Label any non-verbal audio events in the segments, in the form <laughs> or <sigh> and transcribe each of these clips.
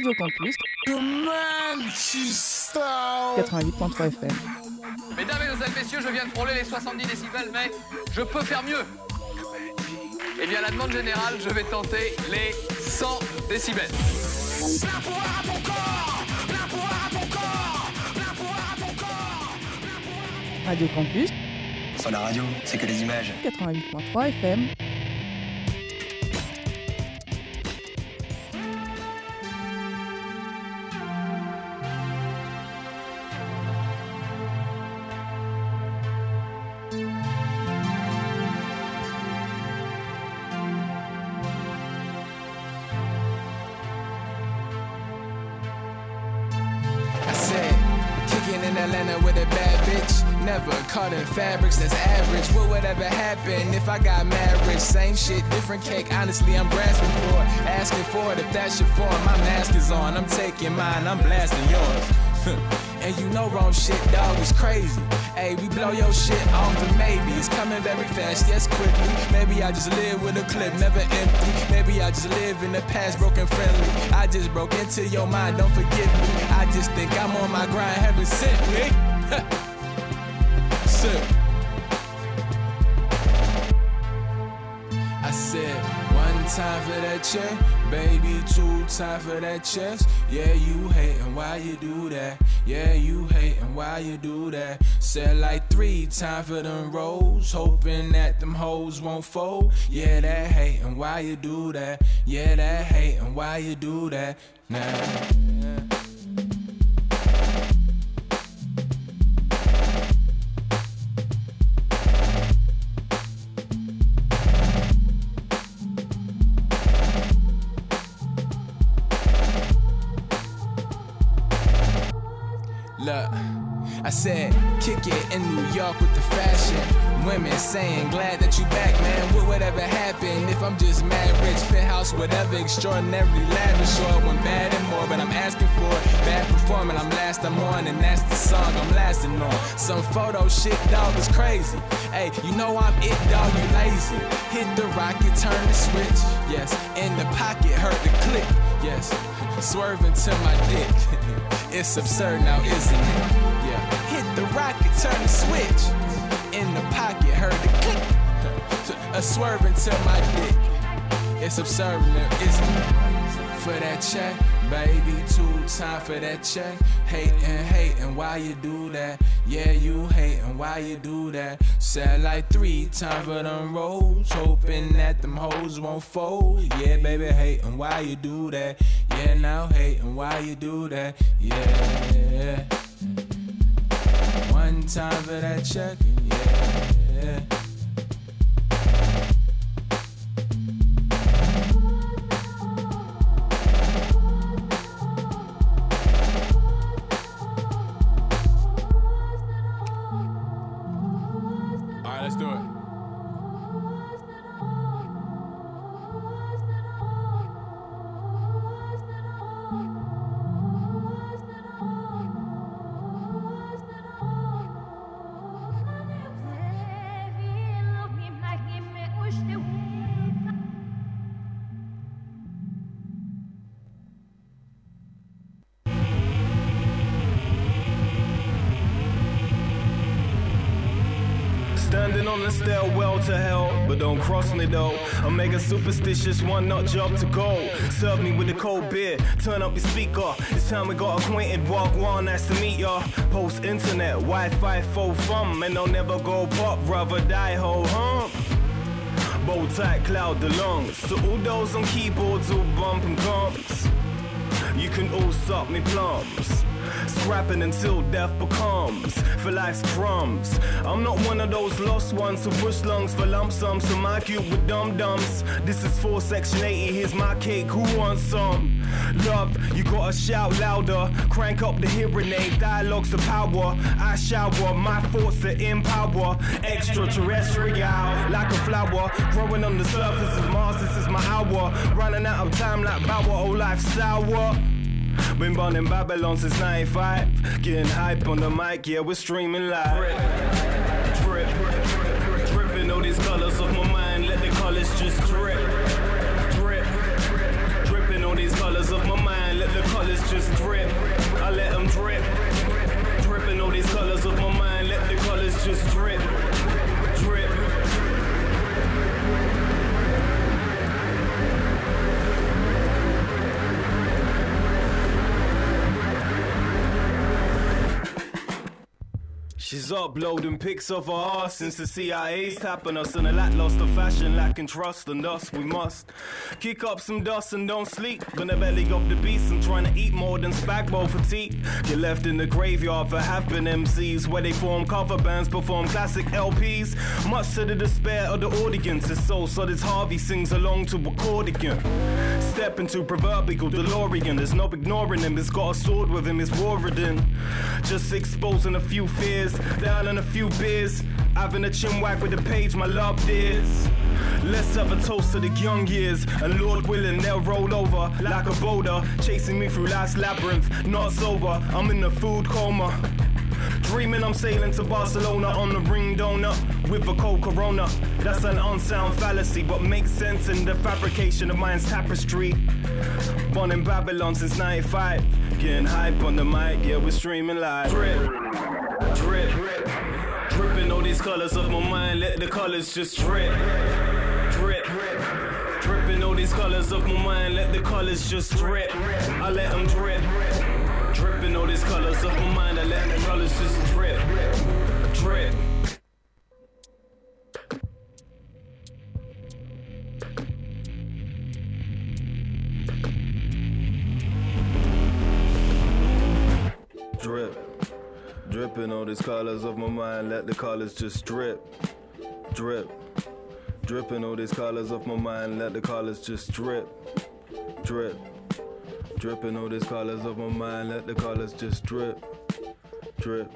Radio Campus 88.3 FM. Mesdames, et Messieurs, je viens de frôler les 70 décibels, mais je peux faire mieux. Eh bien, la demande générale, je vais tenter les 100 décibels. Plein pouvoir à ton corps Plein pouvoir à ton corps Plein pouvoir à ton corps Radio Campus. Sur la radio, c'est que les images. 88.3 FM. That's average. What would ever happen if I got marriage? Same shit, different cake. Honestly, I'm grasping for it. Asking for it if that's your form. My mask is on. I'm taking mine. I'm blasting yours. <laughs> and you know wrong shit, dog, is crazy. Hey, we blow your shit off and maybe it's coming very fast, yes, quickly. Maybe I just live with a clip, never empty. Maybe I just live in the past, broken friendly. I just broke into your mind, don't forgive me. I just think I'm on my grind, heaven sent me. <laughs> said, Said, one time for that check, baby, two time for that chest. Yeah, you hating, why you do that? Yeah, you hating, why you do that? Said like three time for them rolls, hoping that them hoes won't fold. Yeah, that hating, why you do that? Yeah, that hating, why you do that? Nah. Women saying, glad that you back, man. What would ever happen if I'm just mad rich? Penthouse, whatever, extraordinarily lavish. Or when bad and more, but I'm asking for it. Bad performing, I'm last, I'm on, and that's the song I'm lasting on. Some photo shit, dog, is crazy. Hey, you know I'm it, dog, you lazy. Hit the rocket, turn the switch. Yes, in the pocket, heard the click. Yes, swerving to my dick. <laughs> it's absurd now, isn't it? Yeah. Hit the rocket, turn the switch. A swerve into my dick. It's absurd, isn't it? For that check, baby, two time for that check. Hating, hating, why you do that? Yeah, you hating, why you do that? Said like three times for them rolls, hoping that them hoes won't fold. Yeah, baby, hating, why you do that? Yeah, now hating, why you do that? Yeah one time for that checking, yeah. Superstitious, one not job to go. Serve me with a cold beer, turn up your speaker. It's time we got acquainted, walk one, nice to meet ya. Post internet, Wi Fi, full fun, and I'll never go pop, rather die ho hump. Bow tie, cloud the lungs. So all those on keyboards all bumping gums. You can all suck me plums. Scrapping until death becomes for life's crumbs. I'm not one of those lost ones who push lungs for lump sums. So my cube with dum dums. This is for section 80. Here's my cake. Who wants some? Love, you gotta shout louder. Crank up the hearing aid. Dialogues of power. I shower. My thoughts are in power. Extraterrestrial, like a flower. Growing on the surface of Mars. This is my hour. Running out of time like Bauer. Oh, life sour. Been born in Babylon since 95. Getting hype on the mic, yeah, we're streaming live. Drip, drip, dripping all these colors of my mind. Let the colors just drip. Drip, dripping all these colors of my mind. Let the colors just drip. I let them drip. Dripping all these colors of my mind, let the colors just. Drip. She's uploading pics of her ass since the CIA's tapping us and a lackluster fashion, lacking trust, and us we must kick up some dust and don't sleep. When the belly of the beast and trying to eat more than spag bowl fatigue. Get left in the graveyard for been MCs where they form cover bands, perform classic LPs. Much to the despair of the audience, it's so so this Harvey sings along to again. Step into proverbial DeLorean, there's no ignoring him. He's got a sword with him, it's warring. Just exposing a few fears, down on a few beers. Having a chin wag with the page, my love is. Let's have a toast to the young years, and Lord willing, they'll roll over like a boulder, chasing me through life's labyrinth. Not sober, I'm in a food coma. Dreaming I'm sailing to Barcelona on the ring donut with a cold corona. That's an unsound fallacy, but makes sense in the fabrication of mind's tapestry. Born in Babylon since 95. Getting hype on the mic, yeah, we're streaming live. Drip, drip, dripping all these colors of my mind, let the colors just drip. Drip, dripping all these colors of my mind, let the colors just drip. I let them drip. Dripping all these colors of my mind, I let the colors just drip. Drip. Drip. Dripping all these colors of my mind, let the colors just drip. Drip. Dripping all these colors off my mind, let the colors just drip. Drip. Dripping all these colors off my mind, let the colors just drip. Drip.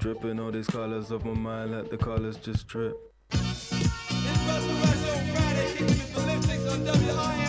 Dripping all these colors off my mind, let the colors just drip. Girl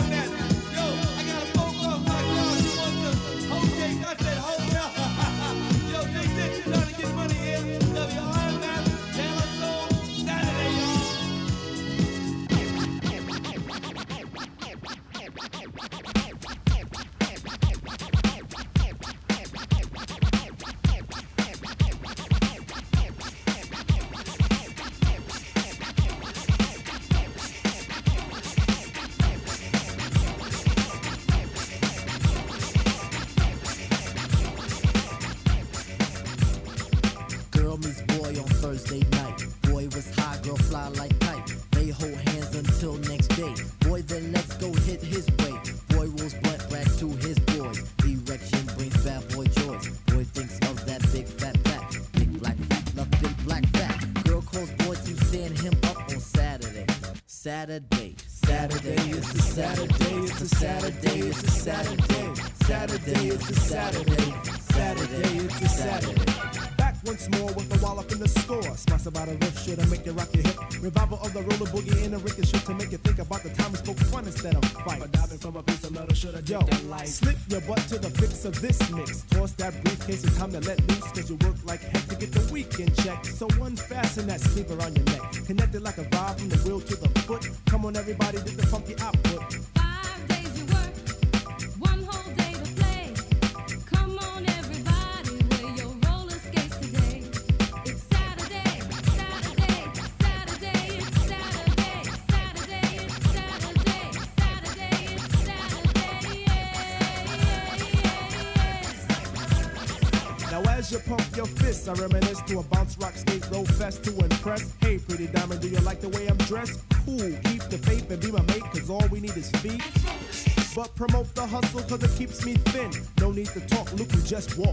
Saturday, Saturday. Is a Saturday. Saturday is a Saturday. Back once more with the wallop in the score. Sponsored by the riff shit to make you rock your hip. Revival of the roller boogie in a ricket shit to make you think about the time we spoke fun instead of fight. But diving from a piece of metal should have Yo, slip your butt to the fix of this mix. Toss that briefcase, it's time to let loose. Cause you work like heck to get the weekend check. So unfasten that sleeper on your neck. Connected like a vibe from the wheel to the foot. Come on, everybody, get the just walked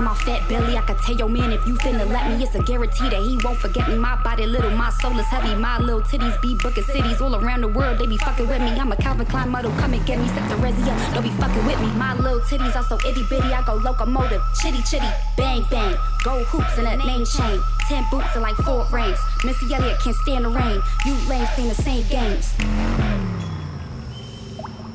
to my fat belly. I could tell your man if you finna let me, it's a guarantee that he won't forget me. My body little, my soul is heavy. My little titties be booking cities all around the world. They be fucking with me. I'm a Calvin Klein model, come and get me. Set the Rezia. don't be fucking with me. My little titties are so itty bitty. I go locomotive, chitty chitty, bang bang. Gold hoops and a name chain. Ten boots are like four rings. Missy Elliott can't stand the rain. You lames playing the same games.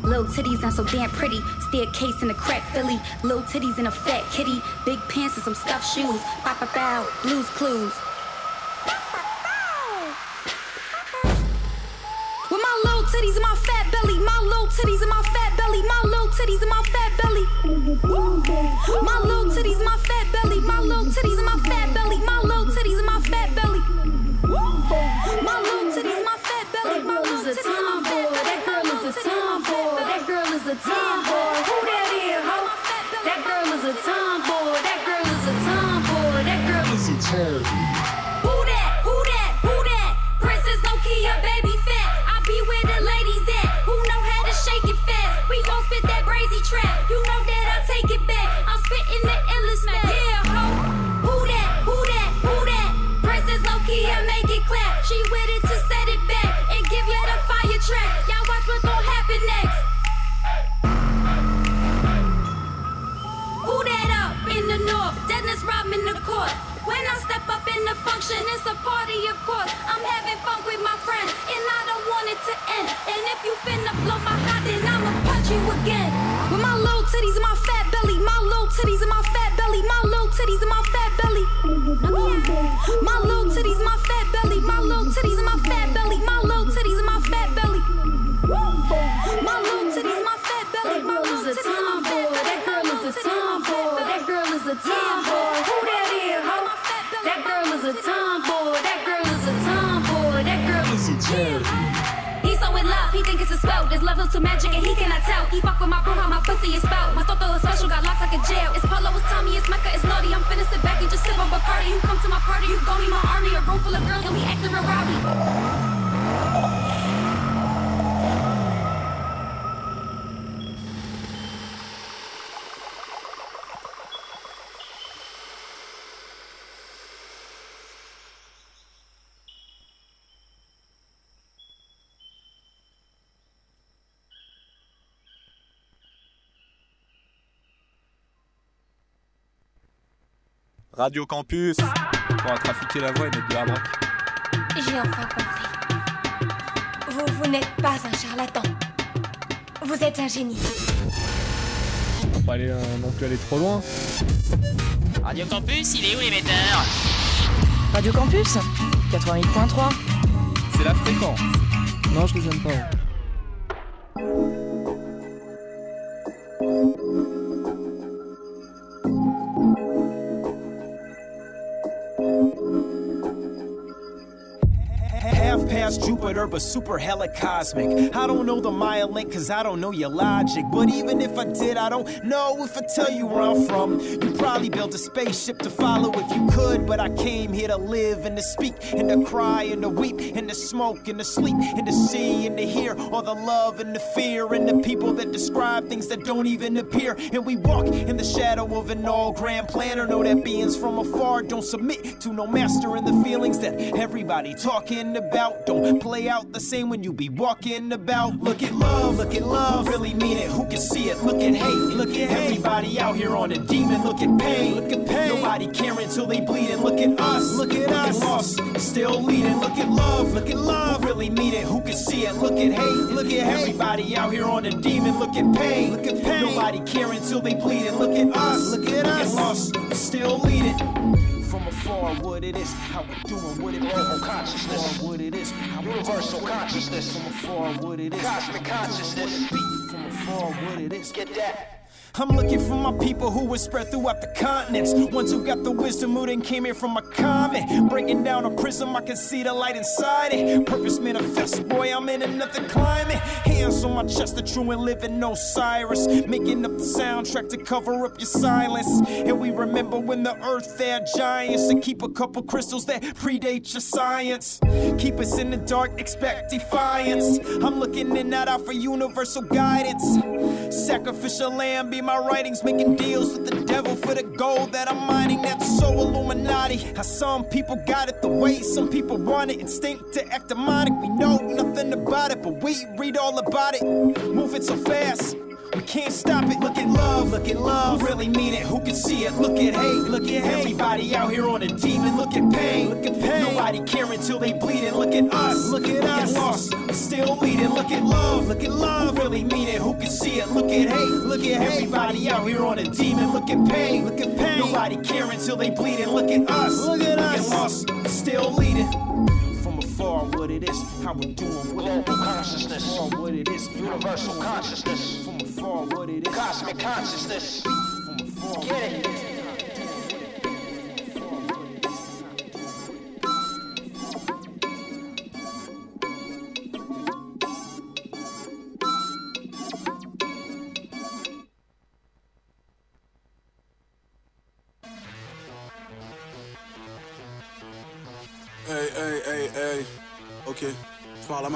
Little titties, not so damn pretty. Staircase in a crack Philly. Little titties in a fat kitty. Big pants and some stuffed shoes. Pop up out, blues clues. With my little titties and my fat belly, my little titties and my fat belly, my little titties and my fat belly. My little Radio Campus On va trafiquer la voie et mettre de la J'ai enfin compris. Vous, vous n'êtes pas un charlatan. Vous êtes un génie. On va pas aller, euh, non plus aller trop loin. Radio Campus, il est où l'émetteur? Radio Campus 88.3 C'est la fréquence. Non, je les aime pas. Past but super hella cosmic. I don't know the mile link, cause I don't know your logic. But even if I did, I don't know if I tell you where I'm from. You probably built a spaceship to follow if you could. But I came here to live and to speak and to cry and to weep and to smoke and to sleep and to see and to hear all the love and the fear and the people that describe things that don't even appear. And we walk in the shadow of an all grand planner. Know that beings from afar don't submit to no master in the feelings that everybody talking about don't play out the same when you be walking about. Look at love, look at love, really mean it. Who can see it? Look at hate, look at everybody out here on a demon. Look at pain, look at pain. Nobody caring till they bleeding. Look at us, look at us, lost, still leading. Look at love, look at love, really mean it. Who can see it? Look at hate, look at everybody out here on a demon. Look at pain, look at pain. Nobody caring till they bleeding. Look at us, look at us, lost, still lead it. From afar, what it is, how we doing, what it Global consciousness. From what it is, how Universal consciousness. From afar, what it is, Cosmic consciousness. From afar, what it is. Get that. I'm looking for my people who were spread throughout the continents. Ones who got the wisdom who didn't came here from a comet. Breaking down a prism, I can see the light inside it. Purpose manifest, boy, I'm in another climate. Hands on my chest, the true and living Osiris. Making up the soundtrack to cover up your silence. And we remember when the earth had giants. To keep a couple crystals that predate your science. Keep us in the dark, expect defiance. I'm looking in that out for universal guidance. Sacrificial lamb be my writings, making deals with the devil for the gold that I'm mining. That's so Illuminati. How some people got it the way some people want it. Instinct to act demonic. We know nothing about it, but we read all about it. Moving so fast. We can't stop it. Look at love, look at love. Who really mean it? Who can see it? Look at hate, look at everybody out here on a demon. Look at pain, look at pain. Nobody caring till they bleeding. Look at us, look at us. Lost, still leading. Look at love, look at love. Who really mean it? Who can see it? Look at hate, look at everybody out here on a demon. Look at pain, look at pain. Nobody caring till they bleeding. Look at us, look at us. Lost, still leading. From afar, what it is, how we doing. What Global consciousness. From what it is, Universal consciousness. From afar, what it is. Cosmic consciousness. From afar, Get it.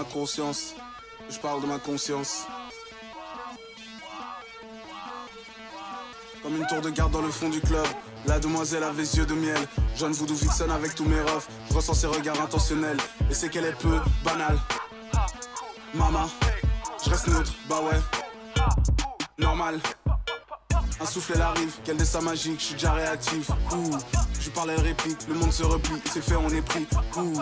Conscience. Je parle de ma conscience. Comme une tour de garde dans le fond du club. La demoiselle avait yeux de miel. Jeune voodoo vixen avec tous mes refs. Je ressens ses regards intentionnels. Et c'est qu'elle est peu banale. Mama, je reste neutre, bah ouais. Normal. Un souffle elle arrive, qu'elle dessin magique, je suis déjà réactif. Ouh. Je parle, elle réplique, le monde se replie, c'est fait, on est pris. Ouh.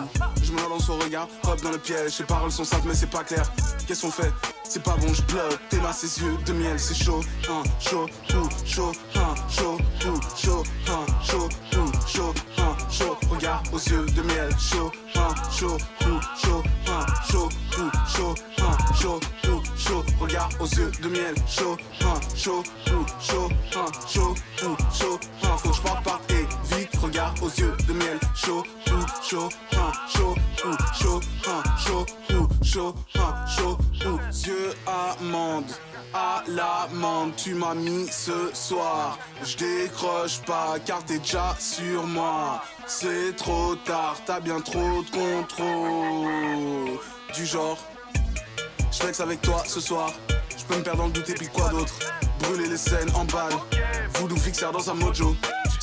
Je me lance son regard, hop dans le piège. Ses paroles sont simples, mais c'est pas clair. Qu'est-ce qu'on fait? C'est pas bon, je bloque. Tes mains, ses yeux de miel, c'est chaud. Hein, chaud, ouh, chaud, hein, chaud, ouh, chaud, hein, chaud, ouh, chaud, hein, chaud. Regarde aux yeux de miel, chaud, hein, chaud, ouh, chaud, hein, chaud, ouh, chaud, hein, chaud, ouh, chaud. Regarde aux yeux de miel, chaud, hein, chaud, ouh, chaud, hein, chaud, ouh, chaud, hein. Faut que je parte. Regarde aux yeux de miel, chaud, ouh, chaud, hein, chaud, ouh, chaud, hein, chaud, ouh, chaud, hein, chaud, ouh. Yeux amandes. À l'amende, tu m'as mis ce soir. Je décroche pas car t'es déjà sur moi. C'est trop tard, t'as bien trop de contrôle. Du genre, je flex avec toi ce soir. Je peux me perdre dans le doute et puis quoi d'autre? Brûler les scènes en balle. Voodoo fixer dans un mojo.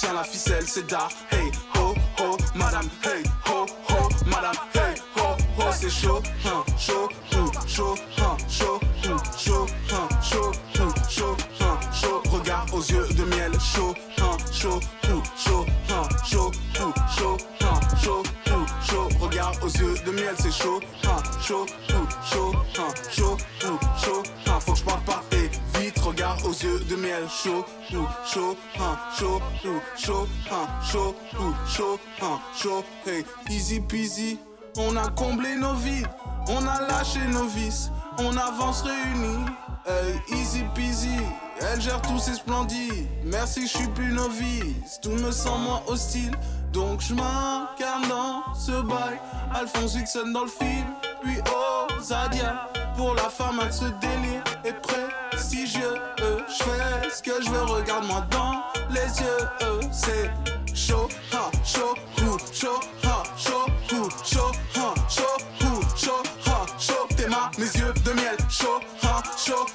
Tu tiens la ficelle, c'est d'art. Hey ho ho, madame. Hey ho ho, madame. Hey ho ho, c'est chaud, hein, chaud, ouh, chaud, hein, chaud, ouh, chaud, hein, chaud, ouh, chaud, hein, chaud. Regarde aux yeux de miel, chaud, hein, chaud, ouh, chaud, hein, chaud, ouh, chaud, hein, chaud, ouh, chaud. Regarde aux yeux de miel, c'est chaud, hein, chaud, ouh, chaud, hein, chaud, yeux de miel chaud ou chaud, hein, chaud ou hein, hein, chaud. Hey, easy peasy, on a comblé nos vides, on a lâché nos vices, on avance réunis. Hey, easy peasy, elle gère tous ses splendides. Merci, je suis plus novice, tout me semble moins hostile. Donc je m'incarne dans ce bail. Alphonse Dixon dans le film, puis oh Zadia. Pour la femme à ce délire est prestigieux. Euh, je fais ce que je veux, regarde-moi dans les yeux. Euh, c'est chaud, ha, chaud, ou chaud, ha, chaud, chaud, ha, chaud, chaud, ha, chaud. Tes mains, mes yeux de miel, chaud, ha, chaud,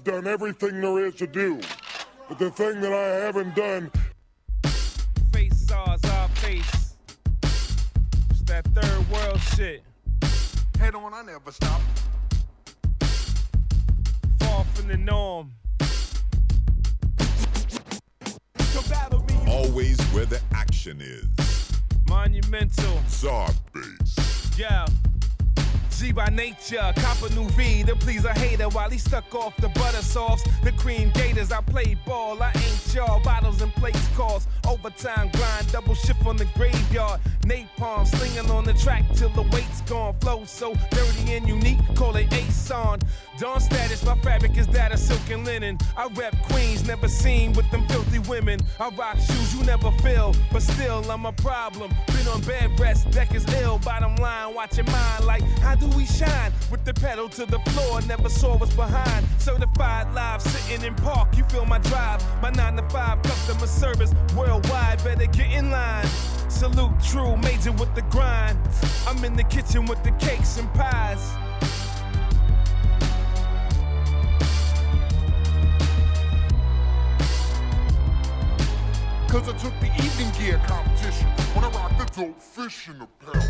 I've done everything there is to do. But the thing that I haven't done Rock shoes you never feel, but still I'm a problem. Been on bed rest, deck is ill. Bottom line, watch your mind like how do we shine? With the pedal to the floor, never saw what's behind. Certified live, sitting in park, you feel my drive. My nine to five customer service worldwide, better get in line. Salute true, major with the grind. I'm in the kitchen with the cakes and pies. Gear competition when I rocked the dope fish in the apparel.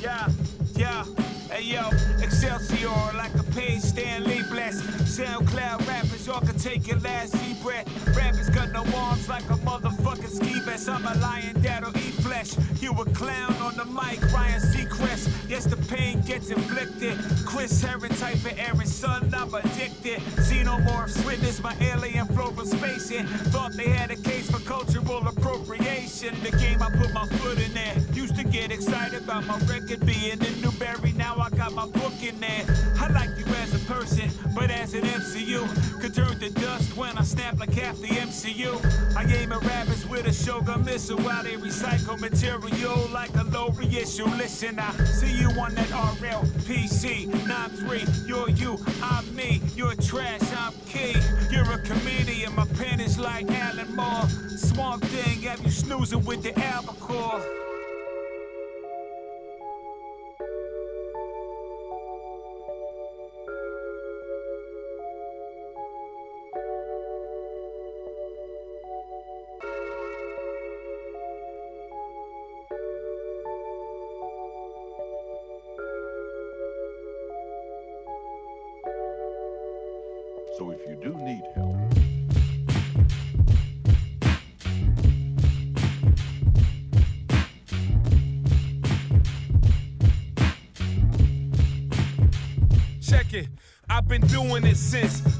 Yeah, yeah, hey yo, Excelsior like a page Stan Lee blessed. SoundCloud rappers, y'all can take your last deep breath. Rappers got no arms like a motherfucking ski vest. I'm a lion that'll eat flesh. You a clown on the mic, Ryan Seacrest. Yes, the pain gets inflicted. Chris Herren type of Aaron, son, I'm addicted. Xenomorphs witness my alien flow from space. Thought they had a case for cultural appropriation. The game I put my foot in there. Used to get excited about my record being in Newbury. Now I got my book in there. I like you as a person, but as an MCU, could turn to dust when I snap like half the MCU. I aim at rappers with a Shogun missile while they recycle material like a low reissue. Listen, I see you on that RL PC 9-3. You're you, I'm me. You're trash, I'm key. You're a comedian, my pen is like Alan Moore. Swamp thing, have you snoozing with the albacore? Doing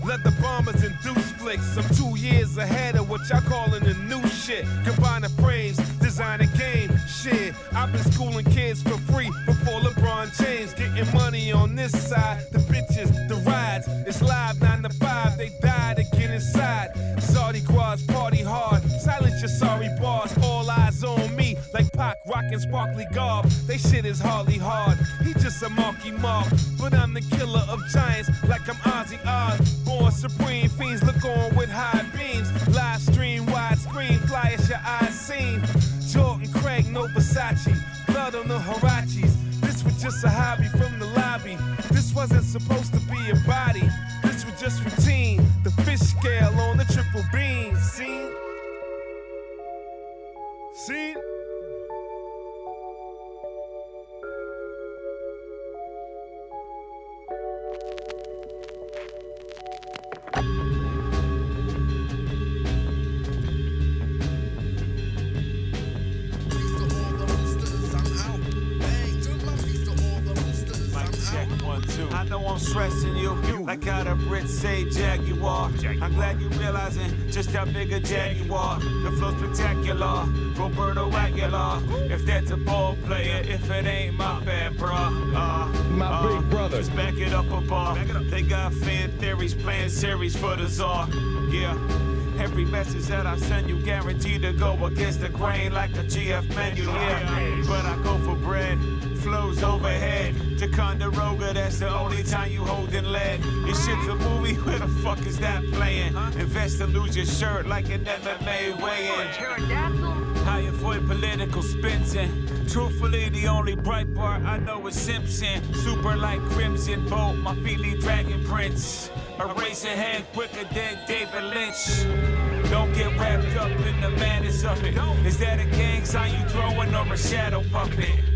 I know it's Simpson. Super like Crimson Bolt, my feely dragon prince. Erase your head quicker than David Lynch. Don't get wrapped up in the madness of it. Is that a gang sign you throwing or a shadow puppet?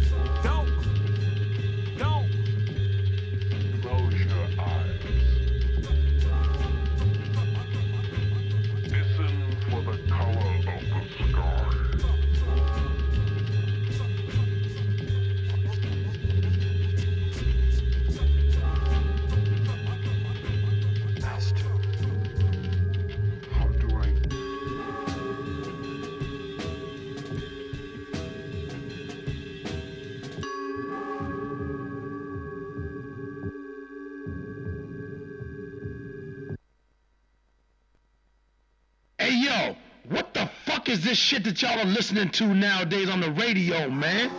Shit that y'all are listening to nowadays on the radio, man?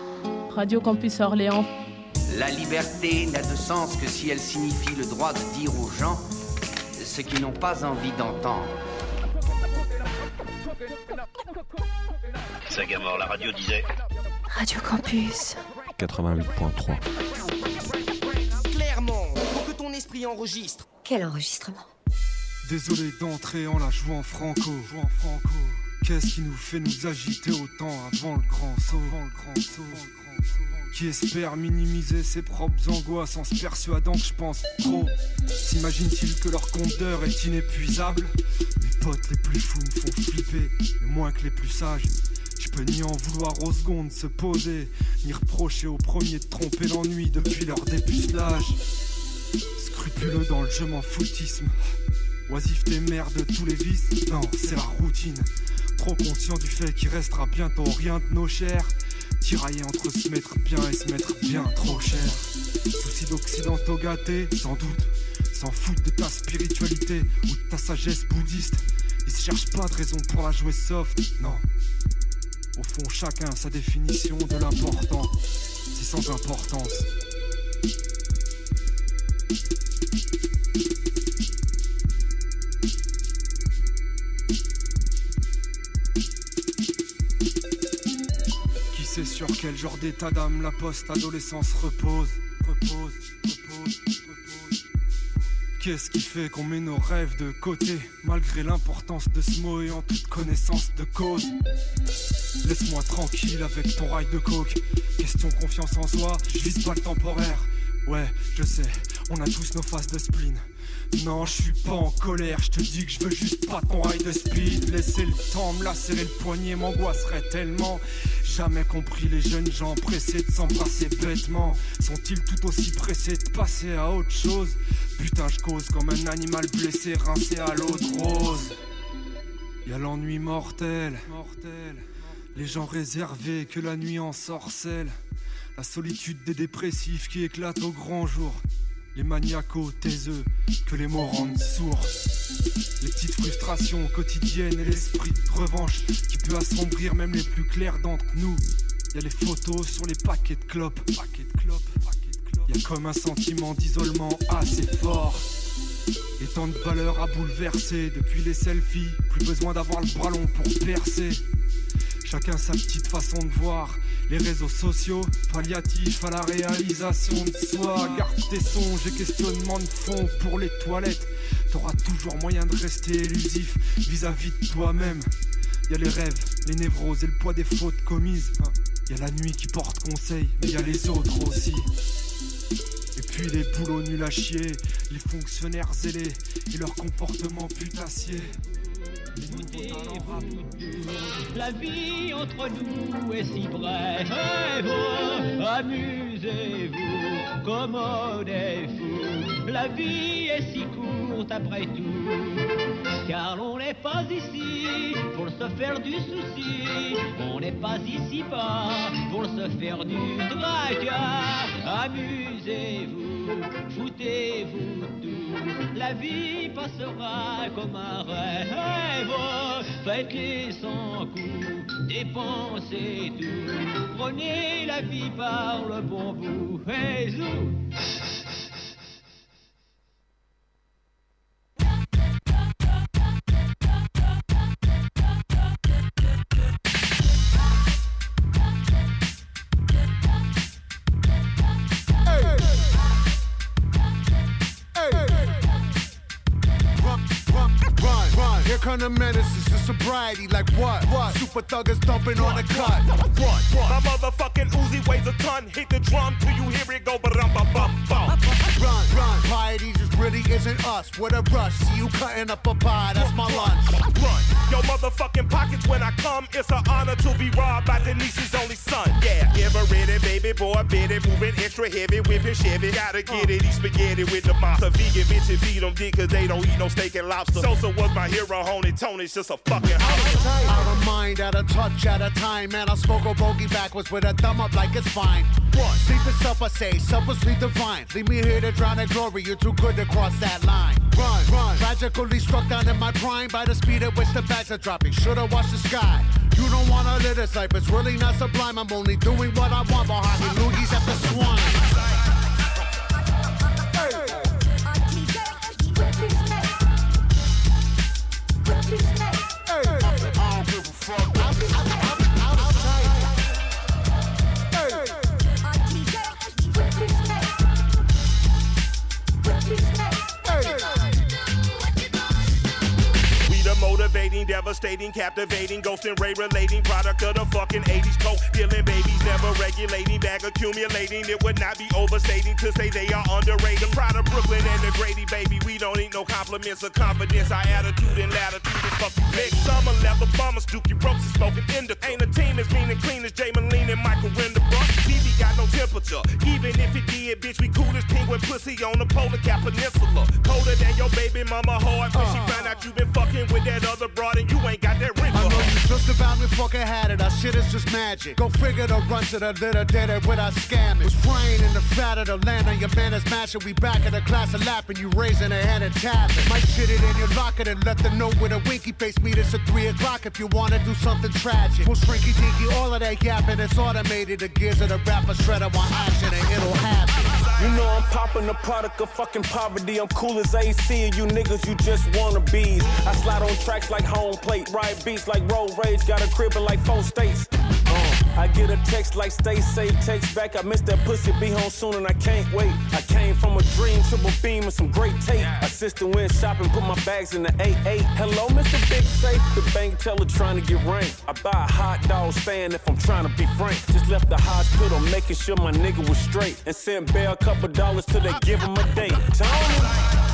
Radio Campus Orléans. La liberté n'a de sens que si elle signifie le droit de dire aux gens ce qu'ils n'ont pas envie d'entendre. Sagamore, la radio disait. Radio Campus. 88.3. Clairement, pour que ton esprit enregistre. Quel enregistrement? Désolé d'entrer en la jouant franco. Jouant franco. Qu'est-ce qui nous fait nous agiter autant avant le grand saut le grand. Qui espère minimiser ses propres angoisses en se persuadant que je pense trop S'imaginent-ils que leur compteur est inépuisable Mes potes les plus fous me font flipper, mais moins que les plus sages. Je peux ni en vouloir aux secondes se poser, ni reprocher aux premiers de tromper l'ennui depuis leur dépucelage. Scrupuleux dans le je m'en foutisme. Oisif des mères de tous les vices, non, c'est la routine. Trop conscient du fait qu'il restera bientôt rien de nos chairs. Tiraillé entre se mettre bien et se mettre bien trop cher. Souci d'occidentaux gâtés, sans doute. S'en foutent de ta spiritualité ou de ta sagesse bouddhiste. Ils se cherchent pas de raison pour la jouer soft, non. Au fond, chacun sa définition de l'important. C'est sans importance. Sur quel genre d'état d'âme la post-adolescence repose Repose, repose, repose. Qu'est-ce qui fait qu'on met nos rêves de côté Malgré l'importance de ce mot et en toute connaissance de cause? Laisse-moi tranquille avec ton rail de coke Question confiance en soi, je vise pas le temporaire Ouais, je sais, On a tous nos phases de spleen. Non, je suis pas en colère, je te dis que je veux juste pas ton rail de speed. Laisser le temps me lacérer le poignet m'angoisserait tellement. Jamais compris les jeunes gens pressés de s'embrasser bêtement. Sont-ils tout aussi pressés de passer à autre chose? Putain, je cause comme un animal blessé, rincé à l'eau de rose. Y a l'ennui mortel, mortel. Les gens réservés que la nuit ensorcelle. La solitude des dépressifs qui éclatent au grand jour. Les maniacaux taiseux que les mots rendent sourds. Les petites frustrations quotidiennes et l'esprit de revanche qui peut assombrir même les plus clairs d'entre nous. Y les photos sur les paquets de clopes. Paquets. Y a comme un sentiment d'isolement assez fort. Et tant de valeurs à bouleverser depuis les selfies. Plus besoin d'avoir le bras long pour percer. Chacun sa petite façon de voir. Les réseaux sociaux, palliatifs à la réalisation de soi. Garde tes songes et questionnements de fond pour les toilettes. T'auras toujours moyen de rester élusif vis-à-vis de toi-même. Y a les rêves, les névroses et le poids des fautes commises. Y a la nuit qui porte conseil, mais y a les autres aussi. Et puis les boulots nuls à chier, les fonctionnaires zélés et leur comportement putassier. La vie entre nous est si brève, amusez-vous, commodez-vous. La vie est si courte après tout, car l'on n'est pas ici pour se faire du souci, on n'est pas ici pas pour se faire du tracas. Amusez-vous, foutez-vous tout, la vie passera comme un rêve. Faites-les sans coup, dépensez tout. Prenez la vie par le bon bout. Hey. Run. Here come the menaces to sobriety. Like what? What? Super thuggers dumping on the cut. What? My motherfucking Uzi weighs a ton. Hit the drum till you hear it go ba-dum bum bum bum. Run, run. Piety just really isn't us. What a rush. See you cutting up a pie. That's my lunch. Run. Yo, motherfucking pockets when I come. It's an honor to be robbed by Denise's only son. Yeah, ever ready, baby boy, bit it, moving extra heavy, whipping Chevy. Gotta get it, eat spaghetti with the monster. Vegan bitches feed them dick cause they don't eat no steak and lobster. Sosa was my hero, Honey Tony's just a fucking house. Out of mind, out of touch, at a time. Man, I smoke a bogey backwards with a thumb up like it's fine. What? Sleep is supper, say, supper sleep divine. Leave me here to drown in glory, you're too good to cross that line. Run, run. Tragically struck down in my prime by the speed at which the bags are dropping. Should've watched the sky. You don't wanna live this life, it's really not sublime. I'm only doing what I want behind me. Loogies at the swine. We the devastating, captivating, ghost and ray relating product of the fucking 80s coke. Dealing babies, never regulating, bag accumulating. It would not be overstating to say they are underrated. Proud of Brooklyn and the Grady, baby. We don't need no compliments or confidence. Our attitude and latitude is fucking big. Summer leather bombers, Dookie ropes is smoking indica. Ain't a team as mean and clean as Jay Moline and Michael Winterbrook. TV got no temperature. Even if it did, bitch, we cool as penguin pussy on the polar cap peninsula. Colder than your baby mama heart when she uh. found out you been fucking with that other broad and you ain't got that ring I know you just about me fucking had it. Our shit is just magic. Go figure the run to the litter, did it without scamming. Was frying in the fat of the land on your man is mashing. We back in the class of lapping. You raising a hand and tapping. Might shit it in your locker and let them know with a winky face. Meet us at 3 o'clock if you wanna do something tragic. We'll shrinky dinky, all of that yapping. It's automated. The gears of the rapper shredder want action and it'll happen. You know I'm popping the product of fucking poverty. I'm cool as AC, and you niggas, you just wanna bees. I slide on tracks like home plate, ride beats like road rage, got a crib in like four states. Uh, I get a text like stay safe, text back. I miss that pussy, be home soon and I can't wait. I came from a dream, triple beam and some great tape. My sister went shopping, put my bags in the 8-8. Hello, Mr. Big Safe, the bank teller trying to get ranked. I buy a hot dog stand if I'm trying to be frank. Just left the hospital, making sure my nigga was straight. And sent Bear a couple dollars till they give him a date. Tony.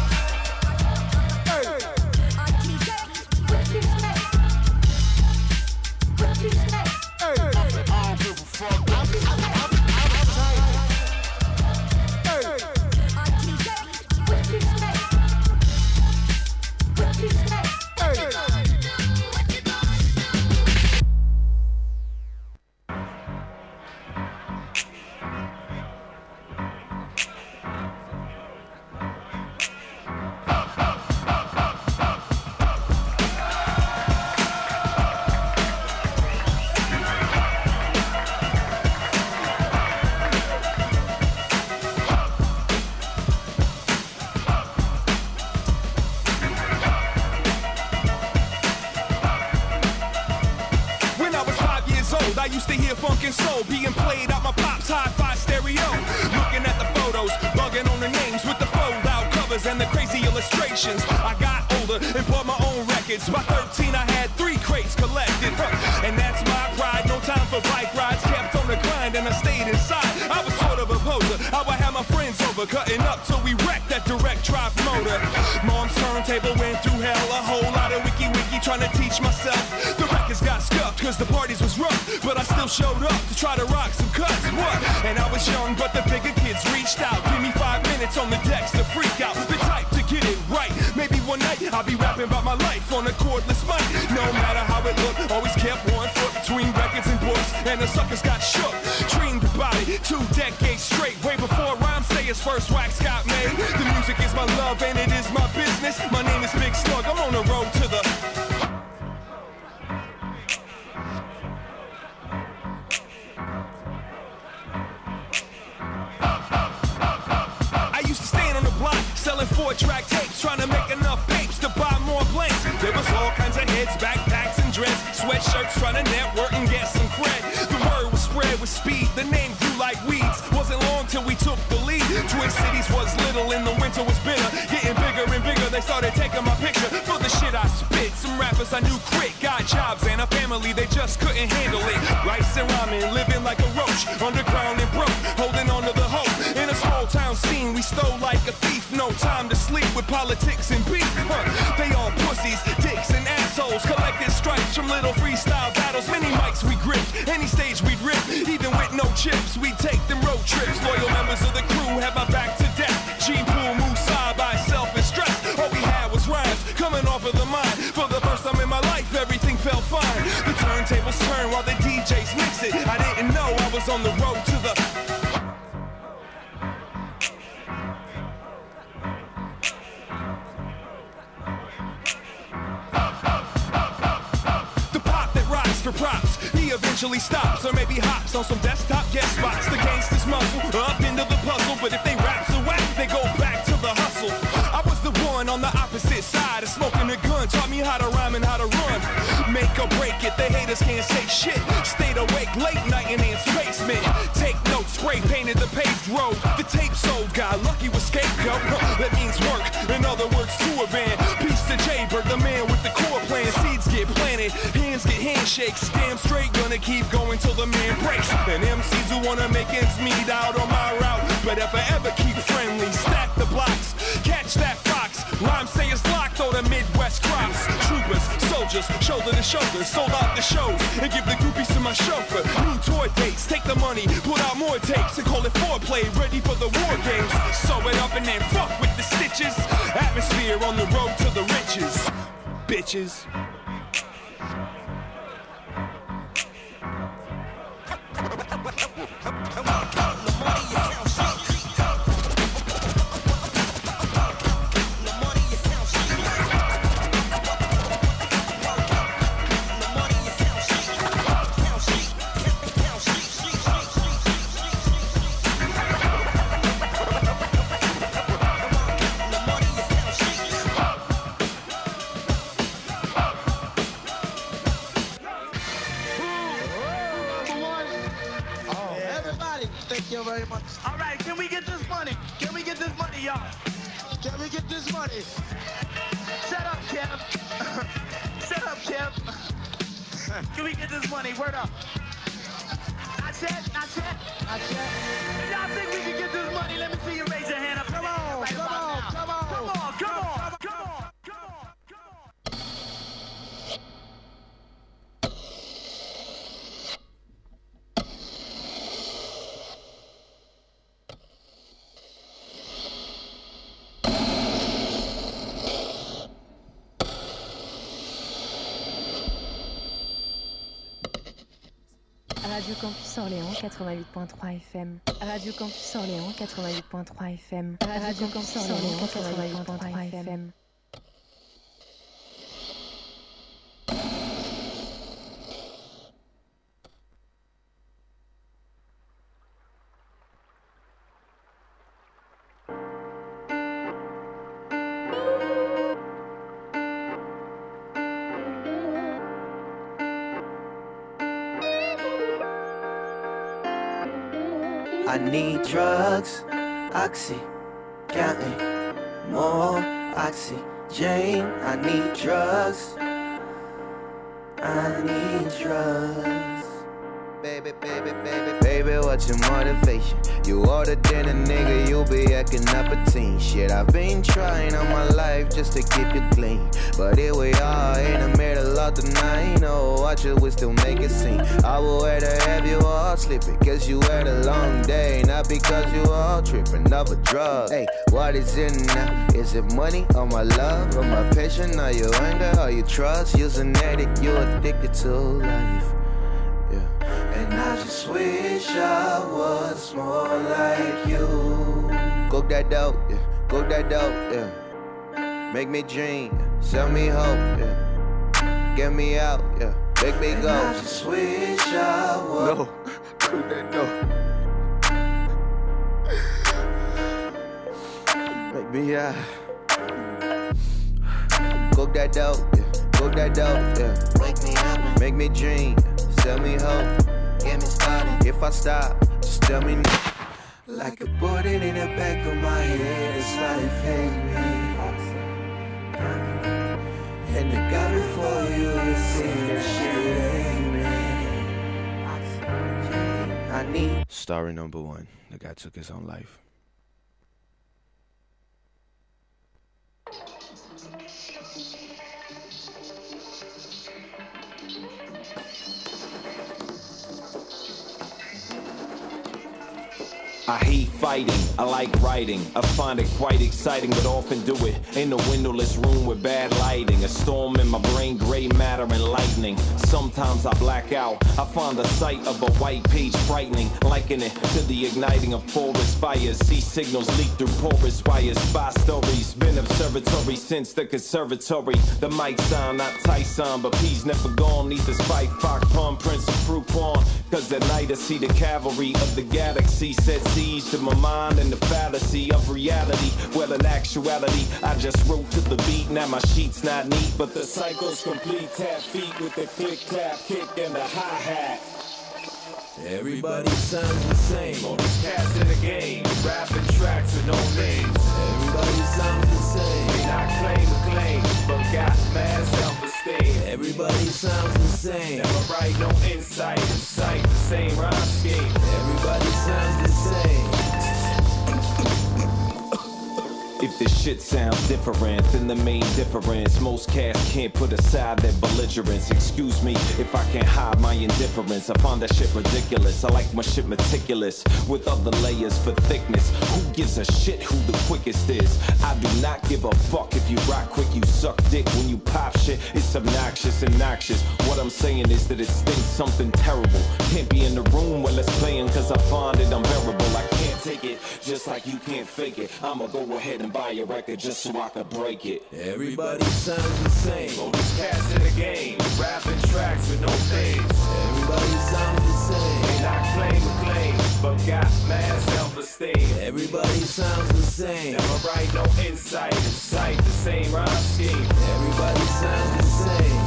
showed up to try to rock some cuts. What? And I was young, but the bigger kids reached out. Give me five minutes on the decks to freak out. The type to get it right. Maybe one night I'll be rapping about my life on a cordless mic. No matter how it looked, always kept one foot between records and books. And the suckers got shook. Dreamed about it two decades straight. Way before Rhymesayers' first wax got made. The music is my love and it and handle it. Rice and ramen, living like a roach, underground and broke, holding on to the hope. In a small town scene, we stole like a thief. No time to sleep with politics and beef. Huh. They all pussies, dicks, and assholes. Collected stripes from little freestyle battles. Many mics we grip, any stage we'd rip. Even with no chips, we take them road trips. Loyal members of on the Shakes Damn straight, gonna keep going till the man breaks. And MCs who wanna make ends meet out on my route. But if I ever keep friendly, stack the blocks. Catch that fox. Rhymes say it's locked on the Midwest crops. Troopers, soldiers, shoulder to shoulder. Sold out the shows and give the groupies to my chauffeur. New tour dates, take the money, put out more tapes and call it foreplay. Ready for the war games. Sew it up and then fuck with the stitches. Atmosphere on the road to the riches. Bitches. come on, come on. Can we get this money? Word up. 88.3 FM. Radio Campus Orléans 88.3 FM. Radio Campus Orléans 88.3 FM. Drugs, oxy, counting more oxy. Jane, I need drugs. I need drugs. Baby, baby, baby, baby, what's your motivation? You ordered in a nigga, you be acting up a teen. Shit, I've been trying all my life just to keep you clean. But here we are in the middle of the night. Oh, watch it, we still make it scene. I will rather have you all sleeping, cause you had a long day. Not because you all tripping off a drug. Hey, what is it now? Is it money or my love or my passion or your anger or your trust? You're an addict, you're addicted to life. And just wish I was more like you. Go that dope, yeah. Go that dope, yeah. Make me dream, sell me hope, yeah. Get me out, yeah. Make me go. I just wish I was. No, <laughs> do that no. Make me out. Go that dope, yeah. Go that dope, yeah. Wake me up, make me dream, sell me hope. Get me started. If I stop, just tell me no. Like a bullet in the back of my head, it's life hate me. And the guy before you is the shit ain't me. I need. Story number one. The guy took his own life. I fighting, I like writing. I find it quite exciting, but often do it in a windowless room with bad lighting. A storm in my brain, gray matter and lightning. Sometimes I black out. I find the sight of a white page frightening, liken it to the igniting of forest fires. See signals leak through porous wires. Spy stories, been observatory since the conservatory. The mic sound, not Tyson, but P's never gone. Need the spike, Fox, palm prince, of fruit pawn. Cause at night I see the cavalry of the galaxy set siege to my mind and the fallacy of reality. Well, in actuality, I just wrote to the beat. Now my sheet's not neat, but the cycle's complete. Tap feet with the click, clap, kick, and the hi hat. Everybody sounds the same. All these cats in the game, rapping tracks with no names. Everybody sounds the same. May not claim to claim, but got mad self-esteem. Everybody sounds the same. Never write no insight, sight the same rhyme scheme. Everybody sounds the same. If this shit sounds different than the main difference, most cats can't put aside their belligerence. Excuse me if I can't hide my indifference. I find that shit ridiculous. I like my shit meticulous with other layers for thickness. Who gives a shit who the quickest is? I do not give a fuck if you rock quick, you suck dick when you pop shit. It's obnoxious and noxious. What I'm saying is that it stinks something terrible. Can't be in the room while it's playing cause I find it unbearable. I can't take it just like you can't fake it. I'ma go ahead and buy a record just so I can break it. Everybody sounds the same. All these cats in the game, rapping tracks with no names. Everybody sounds the same. May not claim but got mad self-esteem. Everybody sounds the same. Never write no insight, cite the same rhyme scheme. Everybody sounds the same.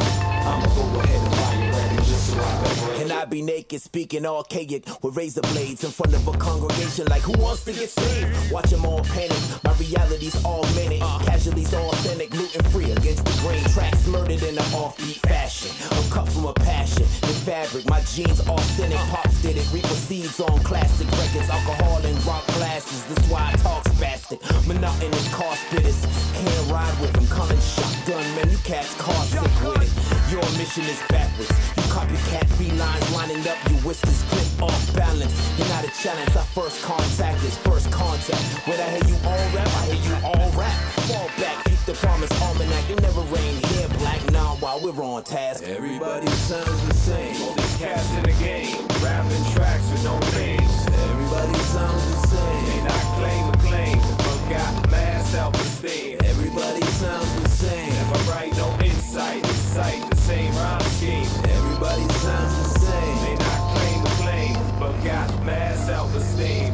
And I be naked, speaking archaic with razor blades in front of a congregation. Like, who wants to get saved? Watch them all panic. My reality's all minute. Casualties authentic, gluten free against the grain. Tracks murdered in an offbeat fashion. I'm cut from a passion. The fabric, my jeans authentic. Pops did it. Reaper seeds on classic records. Alcohol and rock glasses. That's why I talk spastic. Monotonous car spitters. Can't ride with them. Coming shotgun, man. You cats car sick with it. Your mission is backwards. You copycat felines lining up your whiskers clip off balance. You're not a challenge. Our first contact is first contact. When I hear you all rap, I hear you all rap. Fall back, keep the promise almanac. You never rain here, black now while we're on task. Everybody sounds the same. All these cats in the game, rapping tracks with no names. Everybody sounds the same. They not claim acclaim, but got mad self-esteem. Everybody Everybody sounds the same. They not claim the claim, but got mad self-esteem.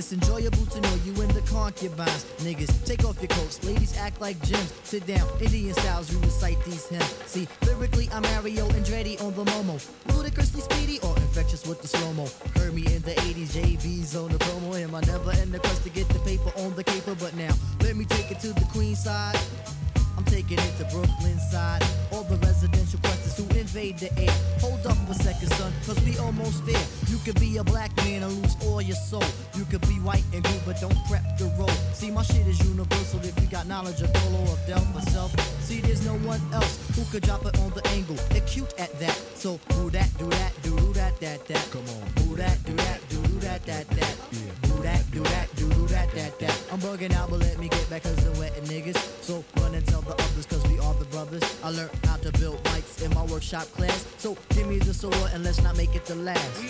It's enjoyable to know you in the concubines. Niggas, take off your coats. Ladies, act like gems. Sit down. That, that. Come on. Do that, do that, do that, that, that. Do that, do that, do that, that, that. I'm bugging out, but let me get back cause I'm wetting niggas. So run and tell the others cause we are the brothers. I learned how to build bikes in my workshop class. So give me the sword and let's not make it the last.